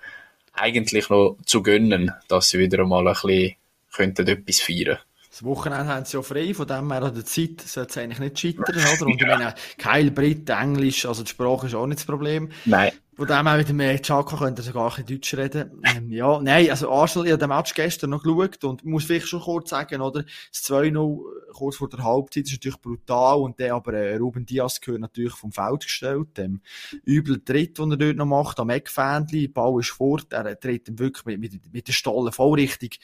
eigentlich noch zu gönnen, dass sie wieder einmal ein bisschen könnten etwas feiern das Wochenende haben sie ja frei, von dem her an der Zeit sollte es eigentlich nicht scheitern, oder? Und ja. ich meine, kein Brit, Englisch, also die Sprache ist auch nicht das Problem. Nein. Von dem her mit dem Chaka könnte er sogar ein Deutsch reden. Ähm, ja, nein, also Arsenal, ich habe den Match gestern noch geschaut und muss vielleicht schon kurz sagen, oder? Das 2-0 kurz vor der Halbzeit ist natürlich brutal und der aber äh, Ruben Diaz gehört natürlich vom Feld gestellt. Dem übel Tritt, den er dort noch macht, am Eckfähnchen, Ball ist fort, er tritt ihm wirklich mit, mit, mit der Stolle voll richtig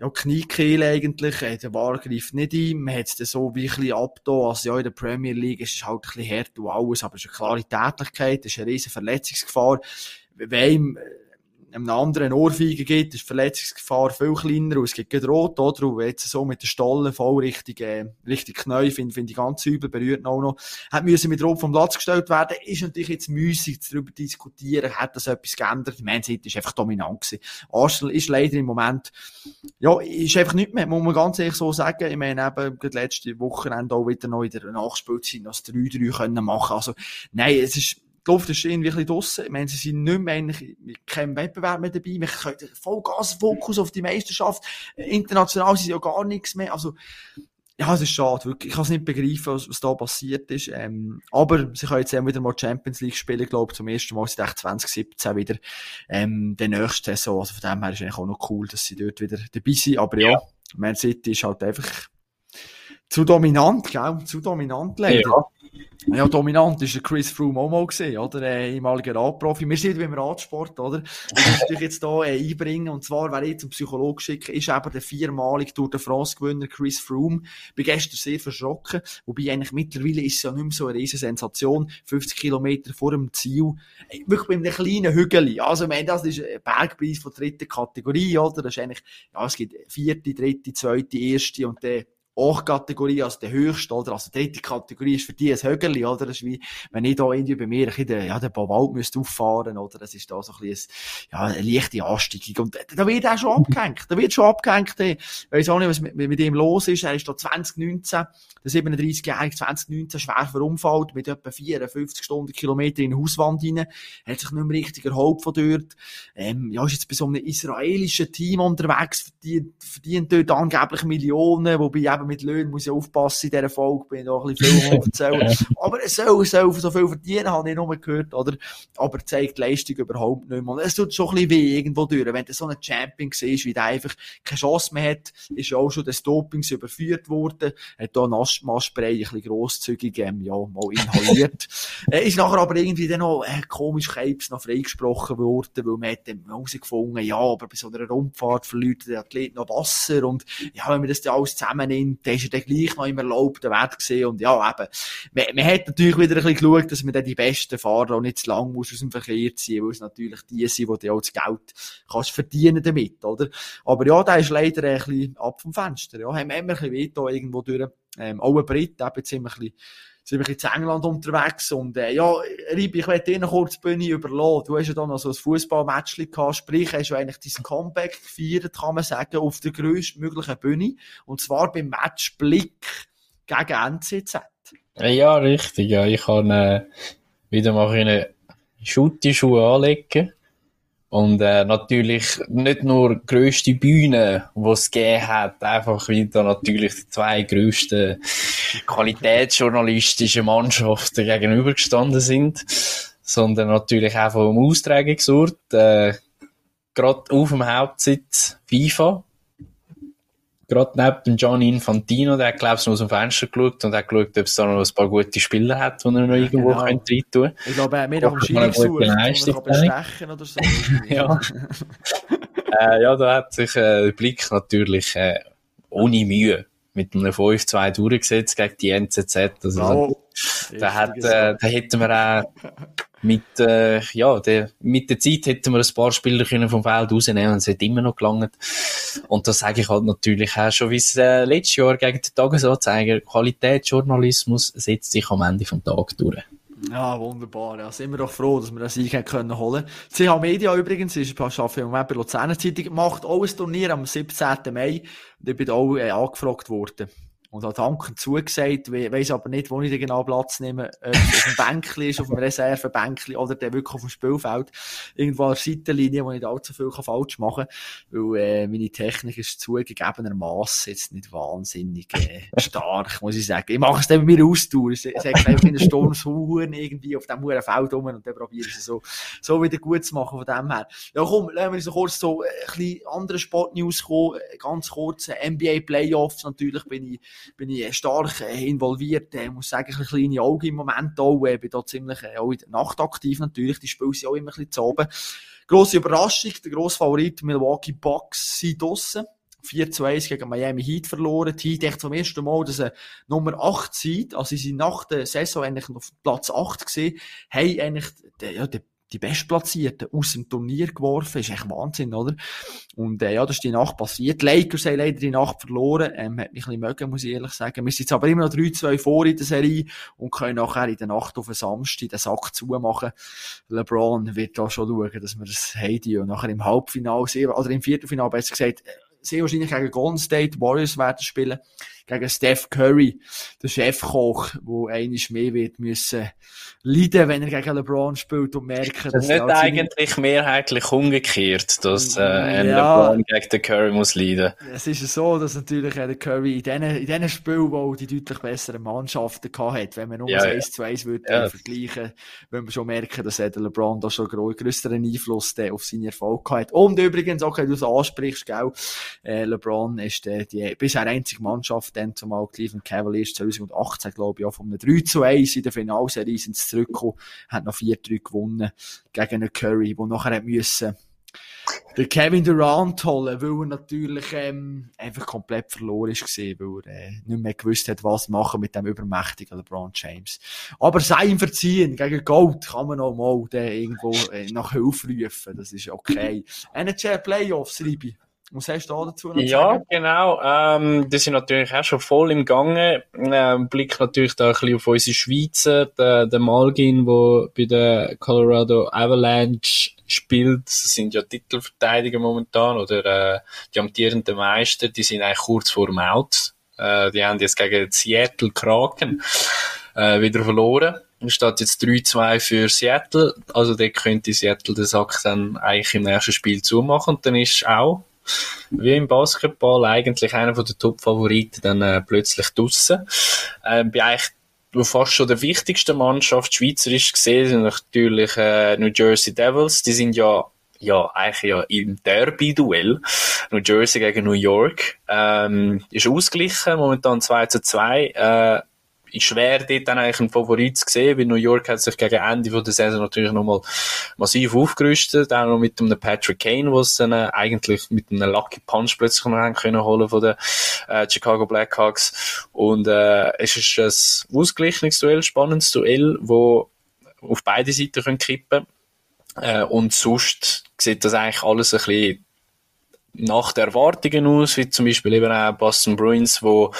ja, Kniekehle eigentlich, äh, der War greift nicht ein, man hat es so wie ein bisschen abgetan, also ja, in der Premier League ist es halt ein bisschen hart und alles, aber es ist eine klare Tätigkeit, es ist eine riesen Verletzungsgefahr, äh, einem anderen Ohrfeigen gibt, ist die Verletzungsgefahr viel kleiner und es gibt gerade rot, oder? Und jetzt so mit den Stollen voll richtig, äh, richtig Knäu, finde find ich ganz übel, berührt auch noch. Hat müssen mit Rot vom Platz gestellt werden, ist natürlich jetzt müßig darüber diskutieren, hat das etwas geändert? Die Man City ist einfach dominant gewesen. Arsenal ist leider im Moment, ja, ist einfach nicht mehr, muss man ganz ehrlich so sagen. Ich meine eben, gerade letzte Wochenende auch wieder noch in der Nachspielzeit noch das 3-3 können machen. Also, nein, es ist, die Luft ist irgendwie ein bisschen draussen. Ich meine, sie sind nicht mehr eigentlich mit keinem Wettbewerb mehr dabei. Wir können voll Gasfokus auf die Meisterschaft. International sind ja gar nichts mehr. Also, ja, es ist schade, wirklich. Ich kann es nicht begreifen, was, was da passiert ist. Ähm, aber sie können jetzt auch wieder mal Champions League spielen, glaube ich, zum ersten Mal seit 2017 wieder, ähm, der nächste Saison. Also von dem her ist eigentlich auch noch cool, dass sie dort wieder dabei sind. Aber ja, ja Man City ist halt einfach zu dominant, gell? Zu dominant leider. Ja. Ja, dominant der Chris Froome auch mal gesehen, oder? Äh, ehemaliger Radprofi. Wir sind beim Radsport, oder? Ich muss natürlich jetzt hier äh, einbringen, und zwar, wer jetzt zum Psychologen schickt, ist eben der viermalige Tour de France Gewinner Chris Froome. Bin gestern sehr verschrocken, wobei eigentlich mittlerweile ist es ja nicht mehr so eine riesen Sensation. 50 Kilometer vor dem Ziel. Äh, wirklich bei einem kleinen Hügel. Also, ich meine, das ist ein Bergpreis von dritter Kategorie, oder? Das ist eigentlich, ja, es gibt vierte, dritte, zweite, erste und dann Hochkategorie, also der höchste, oder? Also dritte Kategorie ist für die ein Högerli, oder? Das ist wie, wenn ich da irgendwie bei mir ein den, ja, den Bauwald müsste auffahren, oder? Das ist da so ein bisschen, ja, eine leichte Ansteigung. Und da wird er schon abgehängt. Da wird schon abgehängt. Ich weiss auch nicht, was mit, mit ihm los ist. Er ist da 2019, der 37-Jährige 2019 schwer verunfallt, mit etwa 54 Stundenkilometer in eine Hauswand rein. Er hat sich nicht mehr richtig erholt von dort. Ähm, ja, ist jetzt bei so einem israelischen Team unterwegs, verdient, verdient dort angeblich Millionen, wobei eben eben mit Löhnen muss ich aufpassen in dieser Folge, bin ich da ein bisschen viel erzählen. Aber es soll, soll so viel verdienen, habe ich nur gehört, oder? Aber zeigt die Leistung überhaupt nicht mehr. Es tut schon ein bisschen weh irgendwo durch. Wenn du so ein Champion siehst, wie der einfach keine Chance mehr hat, ist auch schon des Dopings überführt worden, hat da ein Asthma-Spray ein bisschen grosszügig, ähm, ja, mal inhaliert. äh, ist nachher aber irgendwie dann noch, äh, komisch Krebs noch freigesprochen worden, weil man hat dann herausgefunden, ja, aber bei so einer Rundfahrt verliert der Athlet noch Wasser und, ja, wenn man das dann alles zusammennimmt, und dann ist er dann gleich noch im erlaubten Wert gesehen und ja, eben, man, man hat natürlich wieder ein bisschen geschaut, dass man dann die besten Fahrer auch nicht zu lang muss aus dem Verkehr ziehen, weil es natürlich die sind, die auch das Geld kannst verdienen damit, oder? Aber ja, der ist leider ein bisschen ab vom Fenster, ja, haben wir ein bisschen weh irgendwo durch, ähm, auch ein Brit, eben ziemlich jetzt in England unterwegs und äh, ja, Ribi, ich werde dir noch kurz die Bühne überlassen. Du hast ja dann noch so ein Fußballmatch gehabt, sprich, hast du eigentlich dein Comeback gefeiert, kann man sagen, auf der grösstmöglichen Bühne und zwar beim Match Blick gegen NCZ. Ja, richtig, ja, ich kann äh, wieder mal eine Schutti-Schuhe anlegen und äh, natürlich nicht nur die grösste Bühne, die es gegeben hat, einfach wieder natürlich die zwei grössten qualitätsjournalistischen Mannschaften gegenübergestanden sind, sondern natürlich auch vom Austragungsort, äh, gerade auf dem Hauptsitz FIFA, gerade neben dem Gianni Infantino, der hat, glaube ich, aus dem Fenster geschaut und hat geschaut, ob es da noch ein paar gute Spieler hat, die er noch irgendwo genau. rein tun Ich glaube, er hat mir auf dem Schiri gesucht, bestechen oder so. ja. äh, ja, da hat sich äh, der Blick natürlich äh, ohne Mühe mit einem 5-2 durchgesetzt gegen die NZZ. Also, oh, da, hat, äh, da hätten wir auch mit, äh, ja, der, mit der Zeit hätten wir ein paar Spieler können vom Feld rausnehmen und es hat immer noch gelangt. Und das sage ich halt natürlich auch schon, wie es äh, letztes Jahr gegen den Tagesanzeiger, Qualitätsjournalismus setzt sich am Ende vom Tag durch. Ja, wunderbar. Ja, sind wir doch froh, dass wir das Sieg können holen. CH Media übrigens ist ein paar im Moment bei Luzerner Zeitung, macht auch ein Turnier am 17. Mai. Und ich bin auch äh, angefragt worden und hat dankend zugesagt, we weiss aber nicht, wo ich den genau Platz nehme, ob auf dem Bänkli ist, auf dem Reservebänkli oder der wirklich auf dem Spielfeld, irgendwo an der Seitenlinie, wo ich nicht allzu viel falsch machen kann, weil äh, meine Technik ist zugegebenermaßen jetzt nicht wahnsinnig äh, stark, muss ich sagen. Ich mache es dann mit mir Austour, ich sage einfach in der Sturmshuren irgendwie auf dem Huren Feld rum und dann probiere ich es so, so wieder gut zu machen von dem her. Ja komm, lassen wir so kurz so äh, ein bisschen andere Sportnews kommen, äh, ganz kurz, äh, NBA Playoffs natürlich bin ich bin ich stark äh, involviert. Ich muss sagen, ein kleine Augen im Moment auch. Ich bin da ziemlich äh, auch in der Nacht aktiv natürlich. Die Spiele sind auch immer ein bisschen zu oben. Grosse Überraschung, der grosse Favorit Milwaukee Bucks sind draussen. 4 zu 1 gegen Miami Heat verloren. Die Heat echt zum ersten Mal, dass sie Nummer 8 sind. Also sie sind nach der Saison eigentlich auf Platz 8 gesehen, haben eigentlich ja, den die Bestplatzierten aus dem Turnier geworfen. Ist echt Wahnsinn, oder? Und äh, ja, das ist die Nacht passiert. Die Lakers haben leider die Nacht verloren. Ähm, hat mich ein bisschen mögen, muss ich ehrlich sagen. Wir sind jetzt aber immer noch 3-2 vor in der Serie und können nachher in der Nacht auf den Samstag den Sack zumachen. LeBron wird da schon schauen, dass wir das haben und nachher im Halbfinale oder im Viertelfinale besser gesagt, äh, sehr wahrscheinlich gegen Golden State Warriors werden spielen gegen Steph Curry, der Chefkoch, der einiges mehr wird müssen leiden, wenn er gegen LeBron spielt und merken, dass... Das ist nicht eigentlich mehrheitlich umgekehrt, dass äh, ein ja, LeBron gegen den Curry muss leiden. Es ist so, dass natürlich der Curry in diesen, in diesen Spielen, wo die deutlich besseren Mannschaften hat, wenn man nur ja, 1 zu 1 würde ja. vergleichen, wenn wir schon merken, dass der LeBron da schon größeren Einfluss auf seinen Erfolg hat. Und übrigens, auch wenn du es ansprichst, gell, äh, LeBron ist äh, die bisher einzige Mannschaft dann zumal Cleveland Cavaliers 2018, glaube ich, auch von einem 3 zu 1 in der Finalserie sind sie zurückgekommen, haben noch 4-3 gewonnen gegen einen Curry, der nachher hat müssen der Kevin Durant holen, weil er natürlich ähm, einfach komplett verloren gewesen, weil er äh, nicht mehr gewusst hat, was machen mit dem übermächtigen LeBron James. Aber sein Verziehen gegen Gold kann man auch mal den irgendwo äh, nach Hilfe rufen, das ist okay. NHL Playoffs, Ribi. Was hast du da dazu noch Ja, sagen? genau. Ähm, die sind natürlich auch schon voll im Gange. Ähm, Blick natürlich da ein bisschen auf unsere Schweizer, der, der Malgin, der bei der Colorado Avalanche spielt. Das sind ja Titelverteidiger momentan oder äh, die amtierenden Meister, die sind eigentlich kurz vor dem Out. Äh, die haben jetzt gegen Seattle Kraken äh, wieder verloren. Steht jetzt 3-2 für Seattle. Also der könnte Seattle den Sack dann eigentlich im nächsten Spiel zumachen. Und dann ist auch wie im Basketball eigentlich einer von den Top-Favoriten dann äh, plötzlich draussen. Äh, bei eigentlich fast schon der wichtigsten Mannschaft schweizerisch gesehen sind natürlich äh, New Jersey Devils. Die sind ja ja, eigentlich ja im Derby-Duell. New Jersey gegen New York. Ähm, ist ausgeglichen, momentan 2 zu 2. Äh, ist schwer, dort dann eigentlich einen Favorit zu sehen, weil New York hat sich gegen Ende von der Saison natürlich nochmal massiv aufgerüstet, auch noch mit einem Patrick Kane, was dann äh, eigentlich mit einem Lucky Punch plötzlich noch haben können holen von den äh, Chicago Blackhawks. Und äh, es ist ein ausgeglichenes Duell, spannendes Duell, wo auf beide Seiten können kippen äh, und sonst sieht das eigentlich alles ein bisschen nach den Erwartungen aus, wie zum Beispiel eben auch Boston Bruins, wo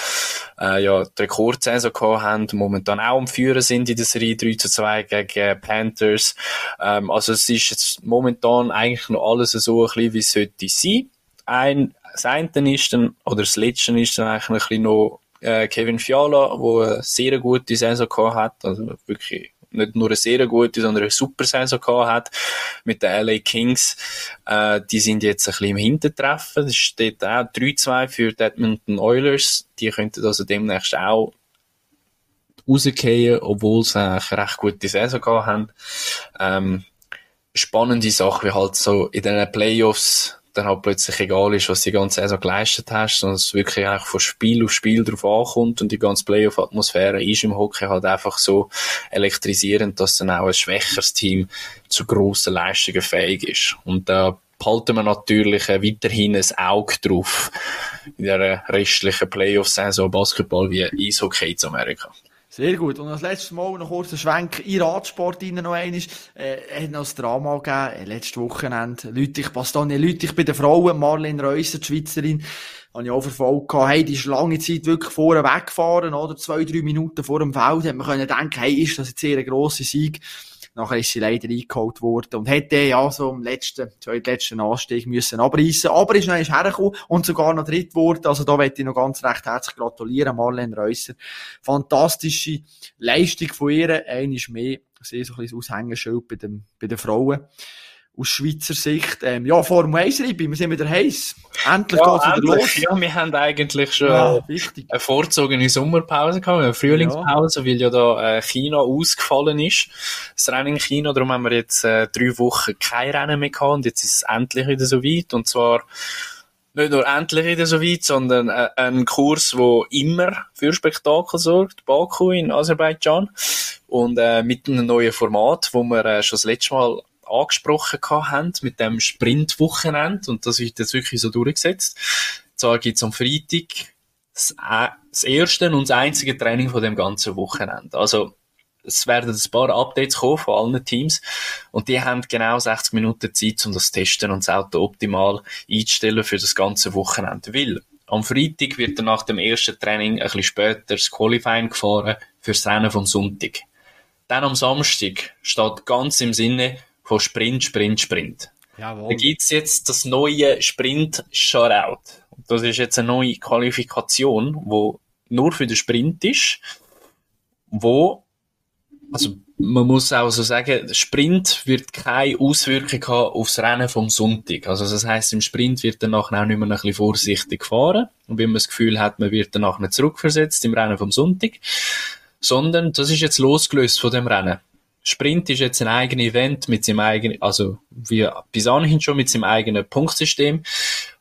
äh, ja die Rekordsaison gehabt haben, momentan auch am Führen sind in der Serie 3 zu 2 gegen Panthers. Ähm, also es ist jetzt momentan eigentlich noch alles so ein bisschen, wie es sollte sein. Ein, das eine ist dann, oder das letzte ist dann eigentlich noch äh, Kevin Fiala, wo eine sehr gute Saison gehabt hat, also wirklich nicht nur eine sehr gute, sondern eine super Saison gehabt hat mit den LA Kings. Äh, die sind jetzt ein bisschen im Hintertreffen. Es steht auch 3-2 für die Edmonton Oilers. Die könnten also demnächst auch rausgehen, obwohl sie eine recht gute Saison gehabt haben. Ähm, spannende Sache, wie halt so in den Playoffs dann halt plötzlich egal ist, was die ganze Saison geleistet hast, sondern es wirklich eigentlich von Spiel auf Spiel drauf ankommt und die ganze Playoff-Atmosphäre ist im Hockey halt einfach so elektrisierend, dass dann auch ein schwächeres Team zu grossen Leistungen fähig ist. Und da behalten wir natürlich weiterhin ein Auge drauf in der restlichen Playoff-Saison Basketball wie Eishockey in Amerika. Sehr gut. Und als letztes Mal noch kurz ein Schwenk in Radsport rein noch einmal. Äh, hat noch ein Drama gegeben, äh, letztes Wochenende. Leute, ich passe da nicht, Leute, ich bin der Frauen, Marlene Reusser, die Schweizerin, habe ich auch verfolgt gehabt. Hey, die ist lange Zeit wirklich vorne weggefahren, oder? Zwei, drei Minuten vor dem Feld. Hat man können denken, hey, ist das jetzt eher ein grosser Sieg? Nachher ist sie leider eingeholt worden und hätte ja so im letzten, letzten Anstieg müssen abreißen. Aber ist noch einmal hergekommen und sogar noch dritt geworden. Also da möchte ich noch ganz recht herzlich gratulieren, Marlene Reusser. Fantastische Leistung von ihr. Eines mehr. Sie so ein bisschen das Aushängeschild bei, den, bei den Frauen aus Schweizer Sicht. Ähm, ja, Formel 1 Ribi, wir sind wieder heiß. Endlich ja, geht's wieder los. Ja, wir haben eigentlich schon ja, eine vorzogene Sommerpause gehabt, eine Frühlingspause, ja. weil ja da äh, China ausgefallen ist. Das Rennen in China, darum haben wir jetzt äh, drei Wochen kein Rennen mehr gehabt und jetzt ist es endlich wieder so weit und zwar nicht nur endlich wieder so weit, sondern äh, ein Kurs, wo immer für Spektakel sorgt, Baku in Aserbaidschan und äh, mit einem neuen Format, wo wir äh, schon das letzte Mal angesprochen haben mit dem Sprintwochenende und das wird jetzt wirklich so durchgesetzt. Zwar gibt's am Freitag das, das erste und das einzige Training von dem ganzen Wochenende. Also es werden ein paar Updates kommen von allen Teams und die haben genau 60 Minuten Zeit, um das testen und das Auto optimal einzustellen für das ganze Wochenende. Weil am Freitag wird dann nach dem ersten Training ein bisschen später das Qualifying gefahren fürs Rennen vom Sonntag. Dann am Samstag steht ganz im Sinne von Sprint, Sprint, Sprint. Jawohl. Da gibt's jetzt das neue Sprint Shutout. Das ist jetzt eine neue Qualifikation, wo nur für den Sprint ist, wo, also man muss auch so sagen, Sprint wird keine Auswirkung haben aufs Rennen vom Sonntag. Also das heißt, im Sprint wird danach auch nicht mehr ein bisschen vorsichtig gefahren und wenn man das Gefühl hat, man wird danach nicht zurückversetzt im Rennen vom Sonntag, sondern das ist jetzt losgelöst von dem Rennen. Sprint ist jetzt ein eigenes Event mit seinem eigenen, also wie bis anhin schon mit seinem eigenen Punktsystem.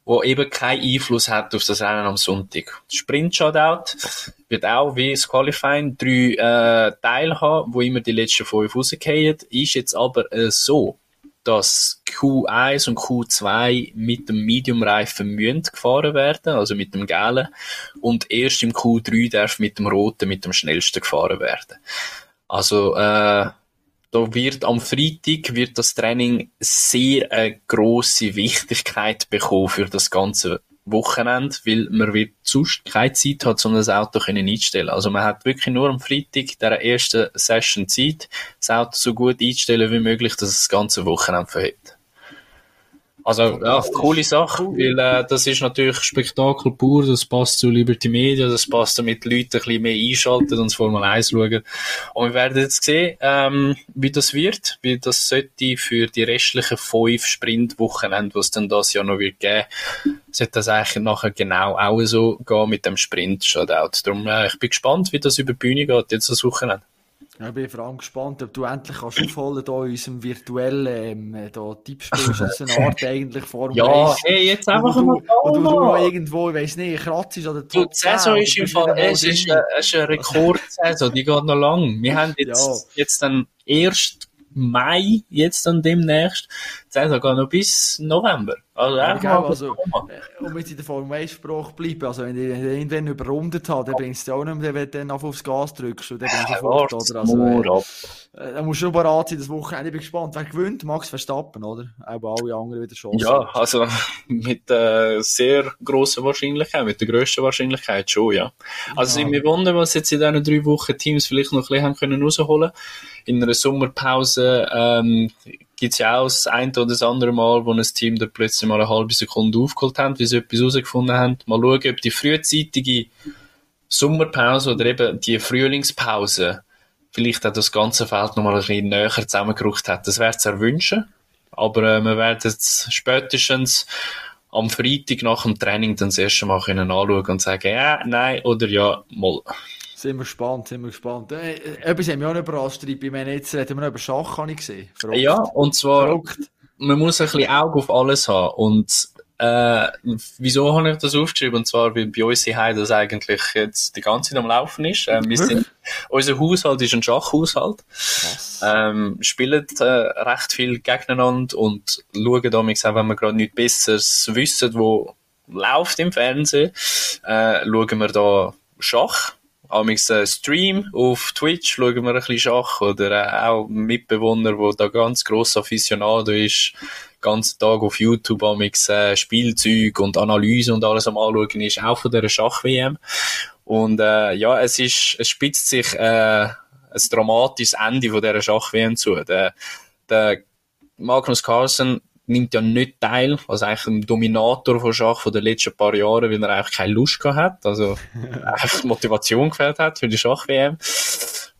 wo eben keinen Einfluss hat auf das Rennen am Sonntag. Sprint Shoutout wird auch wie das Qualifying drei äh, Teile haben, wo immer die letzten fünf rausgehen. Ist jetzt aber äh, so, dass Q1 und Q2 mit dem Medium-Reifen müssen gefahren werden, also mit dem gelben, und erst im Q3 darf mit dem roten, mit dem schnellsten gefahren werden. Also äh, da wird am Freitag wird das Training sehr eine grosse Wichtigkeit bekommen für das ganze Wochenende, weil man wird sonst keine Zeit hat, um das Auto können einstellen. Also man hat wirklich nur am Freitag der ersten Session Zeit, das Auto so gut einstellen wie möglich, dass es das ganze Wochenende verhält. Also, ja, coole Sache, weil äh, das ist natürlich Spektakel pur, das passt zu Liberty Media, das passt damit die Leute ein bisschen mehr einschalten und das Formel 1 schauen. Und wir werden jetzt sehen, ähm, wie das wird, wie das sollte für die restlichen fünf Sprintwochenende, was dann das Jahr noch wird geben, sollte das eigentlich nachher genau auch so gehen mit dem Sprint-Shoutout. Darum, äh, ich bin gespannt, wie das über die Bühne geht, jetzt das Wochenende. Ich bin vor allem gespannt, ob du endlich kannst aufholen da in unserem virtuellen ähm, da Tippspiel. Das ist eine Art eigentlich Formel Ja, hey, jetzt einfach mal Und du, du noch irgendwo, ich weiss nicht, kratzt oder Du, die Saison ist im Fall, es ist, äh, es ist eine Rekordsaison, die geht noch lang. Wir haben jetzt, ja. jetzt dann erst Mai, jetzt dann demnächst. Die Saison geht noch bis November. Also, ja, genau, also äh, um jetzt in der Formel 1 Sprache bleiben, also wenn ich irgendwann überrundet habe, dann bringst du auch nicht mehr, wenn du dann aufs Gas drückst und dann bringst du sofort, oder? Also, äh, da musst du schon bereit sein, das Wochenende. Ich bin gespannt. Wer gewinnt? Max Verstappen, oder? Aber alle anderen wieder schon. Ja, also mit äh, sehr grosser Wahrscheinlichkeit, mit der grössten Wahrscheinlichkeit schon, ja. Also ja. ich mich wundern, was jetzt in diesen drei Wochen Teams vielleicht noch ein bisschen haben können rausholen. In einer Sommerpause ähm, gibt es ja auch das ein oder das andere Mal, wo ein Team da plötzlich mal eine halbe Sekunde aufgeholt hat, wie sie etwas herausgefunden haben. Mal schauen, ob die frühzeitige Sommerpause oder eben die Frühlingspause vielleicht auch das ganze Feld nochmal ein bisschen näher zusammengerückt hat. Das wäre zu erwünschen. Aber äh, wir werden jetzt spätestens am Freitag nach dem Training dann das erste Mal können anschauen und sagen, ja, nein oder ja, mal. Sind wir gespannt, sind wir gespannt. Äh, etwas haben wir auch überrascht, bei mir jetzt reden wir über Schach, habe ich gesehen. Verrückt. Ja, und zwar, Verrückt. man muss ein bisschen Auge auf alles haben und äh, wieso habe ich das aufgeschrieben? Und zwar, weil bei uns hier das eigentlich jetzt die ganze Zeit am Laufen ist. Äh, wir sind, unser Haushalt ist ein Schachhaushalt. Ähm, spielen äh, recht viel gegeneinander und schauen damals auch, wenn wir gerade nichts Besseres wissen, wo läuft im Fernsehen, äh, schauen wir da Schach amix äh, Stream auf Twitch schauen wir ein bisschen Schach oder äh, auch Mitbewohner, wo da ganz gross Aficionado ist, ganzen Tag auf YouTube amix äh, Spielzeug und Analyse und alles am anschauen ist, auch von dieser Schach-WM. Und äh, ja, es ist, es spitzt sich äh, ein dramatisches Ende von dieser Schach-WM zu. Der, der Magnus Carlsen nimmt ja nicht teil, also eigentlich ein Dominator von Schach von den letzten paar Jahren, weil er eigentlich keine Lust gehabt hat, also einfach Motivation gefällt hat für die Schach-WM.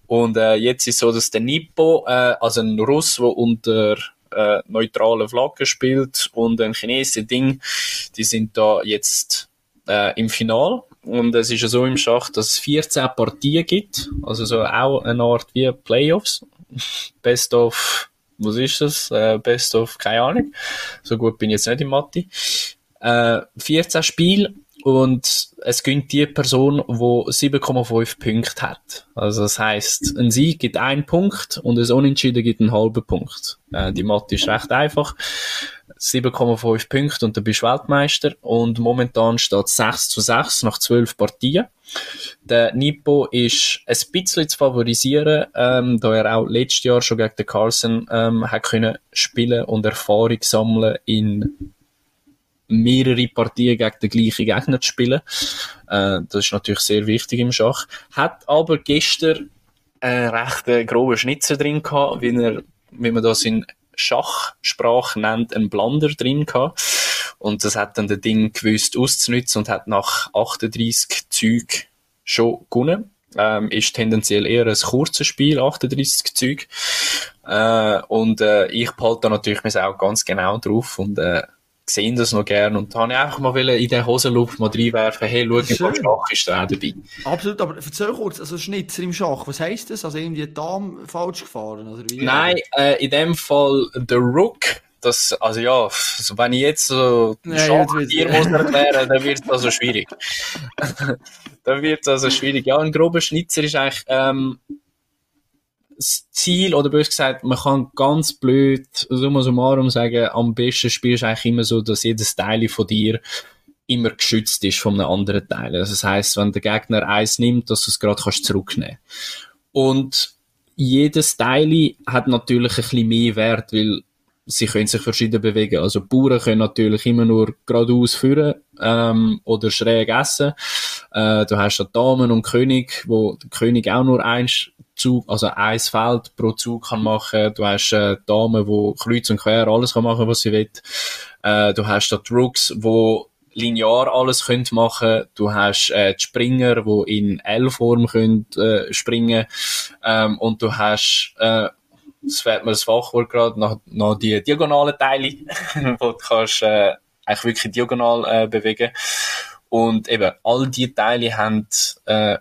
Und äh, jetzt ist so, dass der Nippo, äh, also ein Russ, der unter äh, neutralen Flagge spielt und ein chinesisches Ding, die sind da jetzt äh, im Final. Und es ist ja so im Schach, dass es 14 Partien gibt, also so auch eine Art wie Playoffs. Best of was ist das? Äh, Best of, keine Ahnung. So gut bin ich jetzt nicht im Mathe. Äh, 14 Spiele und es gönnt die Person, die 7,5 Punkte hat. Also das heißt, ein Sieg gibt einen Punkt und ein Unentschieden gibt einen halben Punkt. Äh, die Mathe ist recht einfach. 7,5 Punkte und du bist Weltmeister und momentan steht 6 zu 6 nach 12 Partien. Der Nippo ist ein bisschen zu favorisieren, ähm, da er auch letztes Jahr schon gegen den Carlsen ähm, hat können spielen und Erfahrung sammeln in mehrere Partien gegen den gleichen Gegner zu spielen. Äh, das ist natürlich sehr wichtig im Schach. Hat aber gestern einen recht äh, groben Schnitzer drin gehabt, wie er, wie man das in Schachsprache nennt, einen Blander drin gehabt. Und das hat dann der Ding gewusst auszunutzen und hat nach 38 Zügen schon gewonnen. Ähm, ist tendenziell eher ein kurzes Spiel, 38 Züge. Äh, und äh, ich behalte da natürlich auch ganz genau drauf und äh, sehen das noch gern und da habe ich einfach mal in den Hosenluft mal reinwerfen, hey, schau, was Schach ist da dabei. Absolut, aber erzähl kurz, also Schnitzer im Schach, was heisst das? Also irgendwie die Dame falsch gefahren, oder wie? Nein, äh, in dem Fall der Rook, das, also ja, wenn ich jetzt so ja, dir muss erklären, dann wird es also schwierig. dann wird es also schwierig. Ja, ein grober Schnitzer ist eigentlich, ähm, das Ziel, oder bös gesagt, man kann ganz blöd, summa summarum sagen, am besten spielst du eigentlich immer so, dass jedes Teil von dir immer geschützt ist von einem anderen Teil. Also das heißt, wenn der Gegner eins nimmt, dass du es gerade kannst zurücknehmen. Und jedes Teil hat natürlich ein bisschen mehr Wert, weil sie können sich verschieden bewegen. Also Bauern können natürlich immer nur geradeaus führen ähm, oder schräg essen. Äh, du hast ja Damen und König, wo der König auch nur eins Zug, also ein Feld pro Zug kann machen. Du hast äh, Damen, wo kreuz und quer alles kann machen, was sie will. Äh, du hast da die Rooks, wo linear alles könnt machen. Du hast äh, die Springer, wo in L-Form könnt äh, springen. Ähm, und du hast äh, das fällt mir das Fachwort gerade, noch, noch die diagonalen Teile, wo du kannst äh, eigentlich wirklich diagonal äh, bewegen. Und eben, all die Teile haben äh,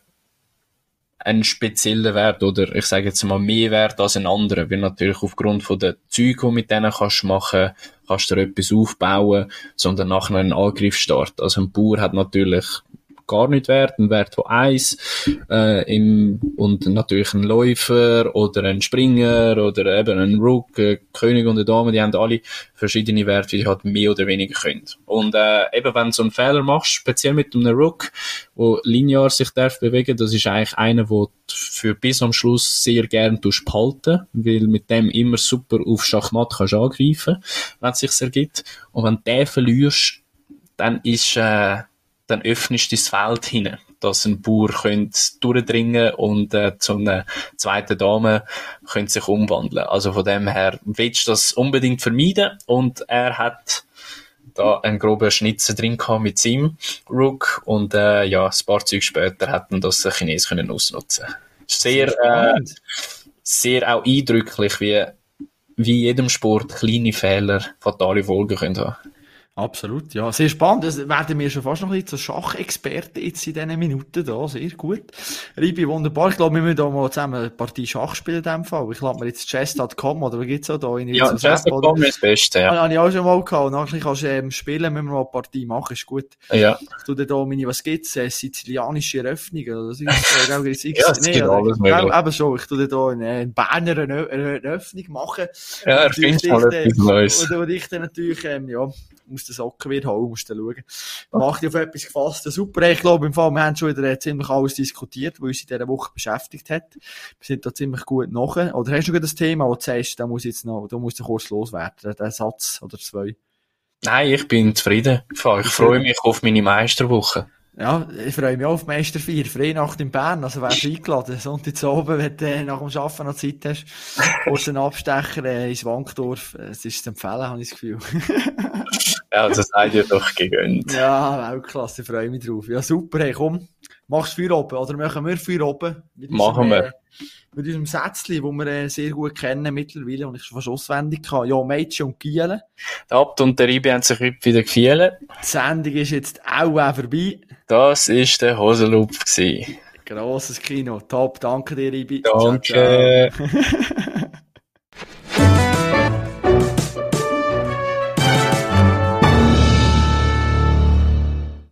einen speziellen Wert oder ich sage jetzt mal mehr Wert als ein anderer, weil natürlich aufgrund von der Züge, die mit denen kannst machen, kannst du etwas aufbauen, sondern nachher einen Angriff starten. Also ein Bauer hat natürlich gar nicht wert, ein Wert von 1 äh, im, und natürlich ein Läufer oder ein Springer oder eben ein Rook, äh, König und eine Dame, die haben alle verschiedene Werte, die halt mehr oder weniger können. Und äh, eben wenn du so einen Fehler machst, speziell mit einem Rook, wo linear sich darf bewegen, das ist eigentlich einer, wo für bis am Schluss sehr gern behalten, weil mit dem immer super auf Schachmatt kannst angreifen, wenn es sich ergibt. Und wenn du den verlierst, dann ist äh, dann öffnest du das Feld hin, dass ein Bauer könnte durchdringen und äh, zu einer zweiten Dame könnte sich umwandeln. Also von dem her willst du das unbedingt vermeiden und er hat da einen groben Schnitzer drin gehabt mit seinem Rook und äh, ja, ein paar Züge später hätten das der Chinesen können ausnutzen. Sehr, äh, sehr auch eindrücklich, wie wie jedem Sport kleine Fehler fatale Folgen können haben. Absolut, ja. Sehr spannend. Das werden wir schon fast noch ein bisschen zur Schachexperte jetzt in diesen Minuten da. Sehr gut. Ribi, wunderbar. Ich glaube, wir müssen da mal zusammen eine Partie Schach spielen in dem Fall. Ich lade mir jetzt chess.com oder was gibt's auch da? In ja, chess.com ist das Beste, ja. Ah, habe ich auch schon mal gehabt. Und nachher kannst du ähm, spielen, müssen wir mal eine Partie machen, ist gut. Ja. Ich tue da meine, was gibt's? Äh, sizilianische Eröffnung oder äh, ja, es nee, gibt alles möglich. Eben so. Ich tue da eine, eine Berner Eröffnung machen. Ja, erfindest mal etwas Neues. Und, und ich dann natürlich, ähm, ja, muss den Socken wieder holen, musst du schauen. Macht auf etwas gefasst. Super, ich glaube, im Fall, wir haben schon wieder ziemlich alles diskutiert, was uns in dieser Woche beschäftigt hat. Wir sind da ziemlich gut nachher. Oder hast du das Thema, wo du sagst, da muss jetzt noch, da muss du kurz loswerden, der Satz oder zwei? Nein, ich bin zufrieden. Ich freue mich auf meine Meisterwoche. Ja, ich freue mich auch auf Meister 4. Freinacht in Bern. Also wärst du eingeladen. Sonntag zu oben, wenn du äh, nach dem Arbeiten noch Zeit hast. Kurz einen Abstecher äh, ins Wankdorf. Es ist zu empfehlen, habe ich das Gefühl. ja, das seid ihr doch gegönnt. Ja, Weltklasse. Ich freue mich drauf. Ja, super. Hey, komm. Machst Feuer oben? Oder machen wir Feuer oben? Machen wir. Mit unserem Sätzchen, das wir äh, sehr gut kennen mittlerweile und ich schon fast auswendig kann. Ja, Mädchen und Gielen. Der Abt und der Ribi haben sich heute wieder gefühlt. Die Sendung ist jetzt auch vorbei. Das war der Hosenlupf. Grosses Kino. Top. Danke dir, Ribi. Danke. Ciao, ciao.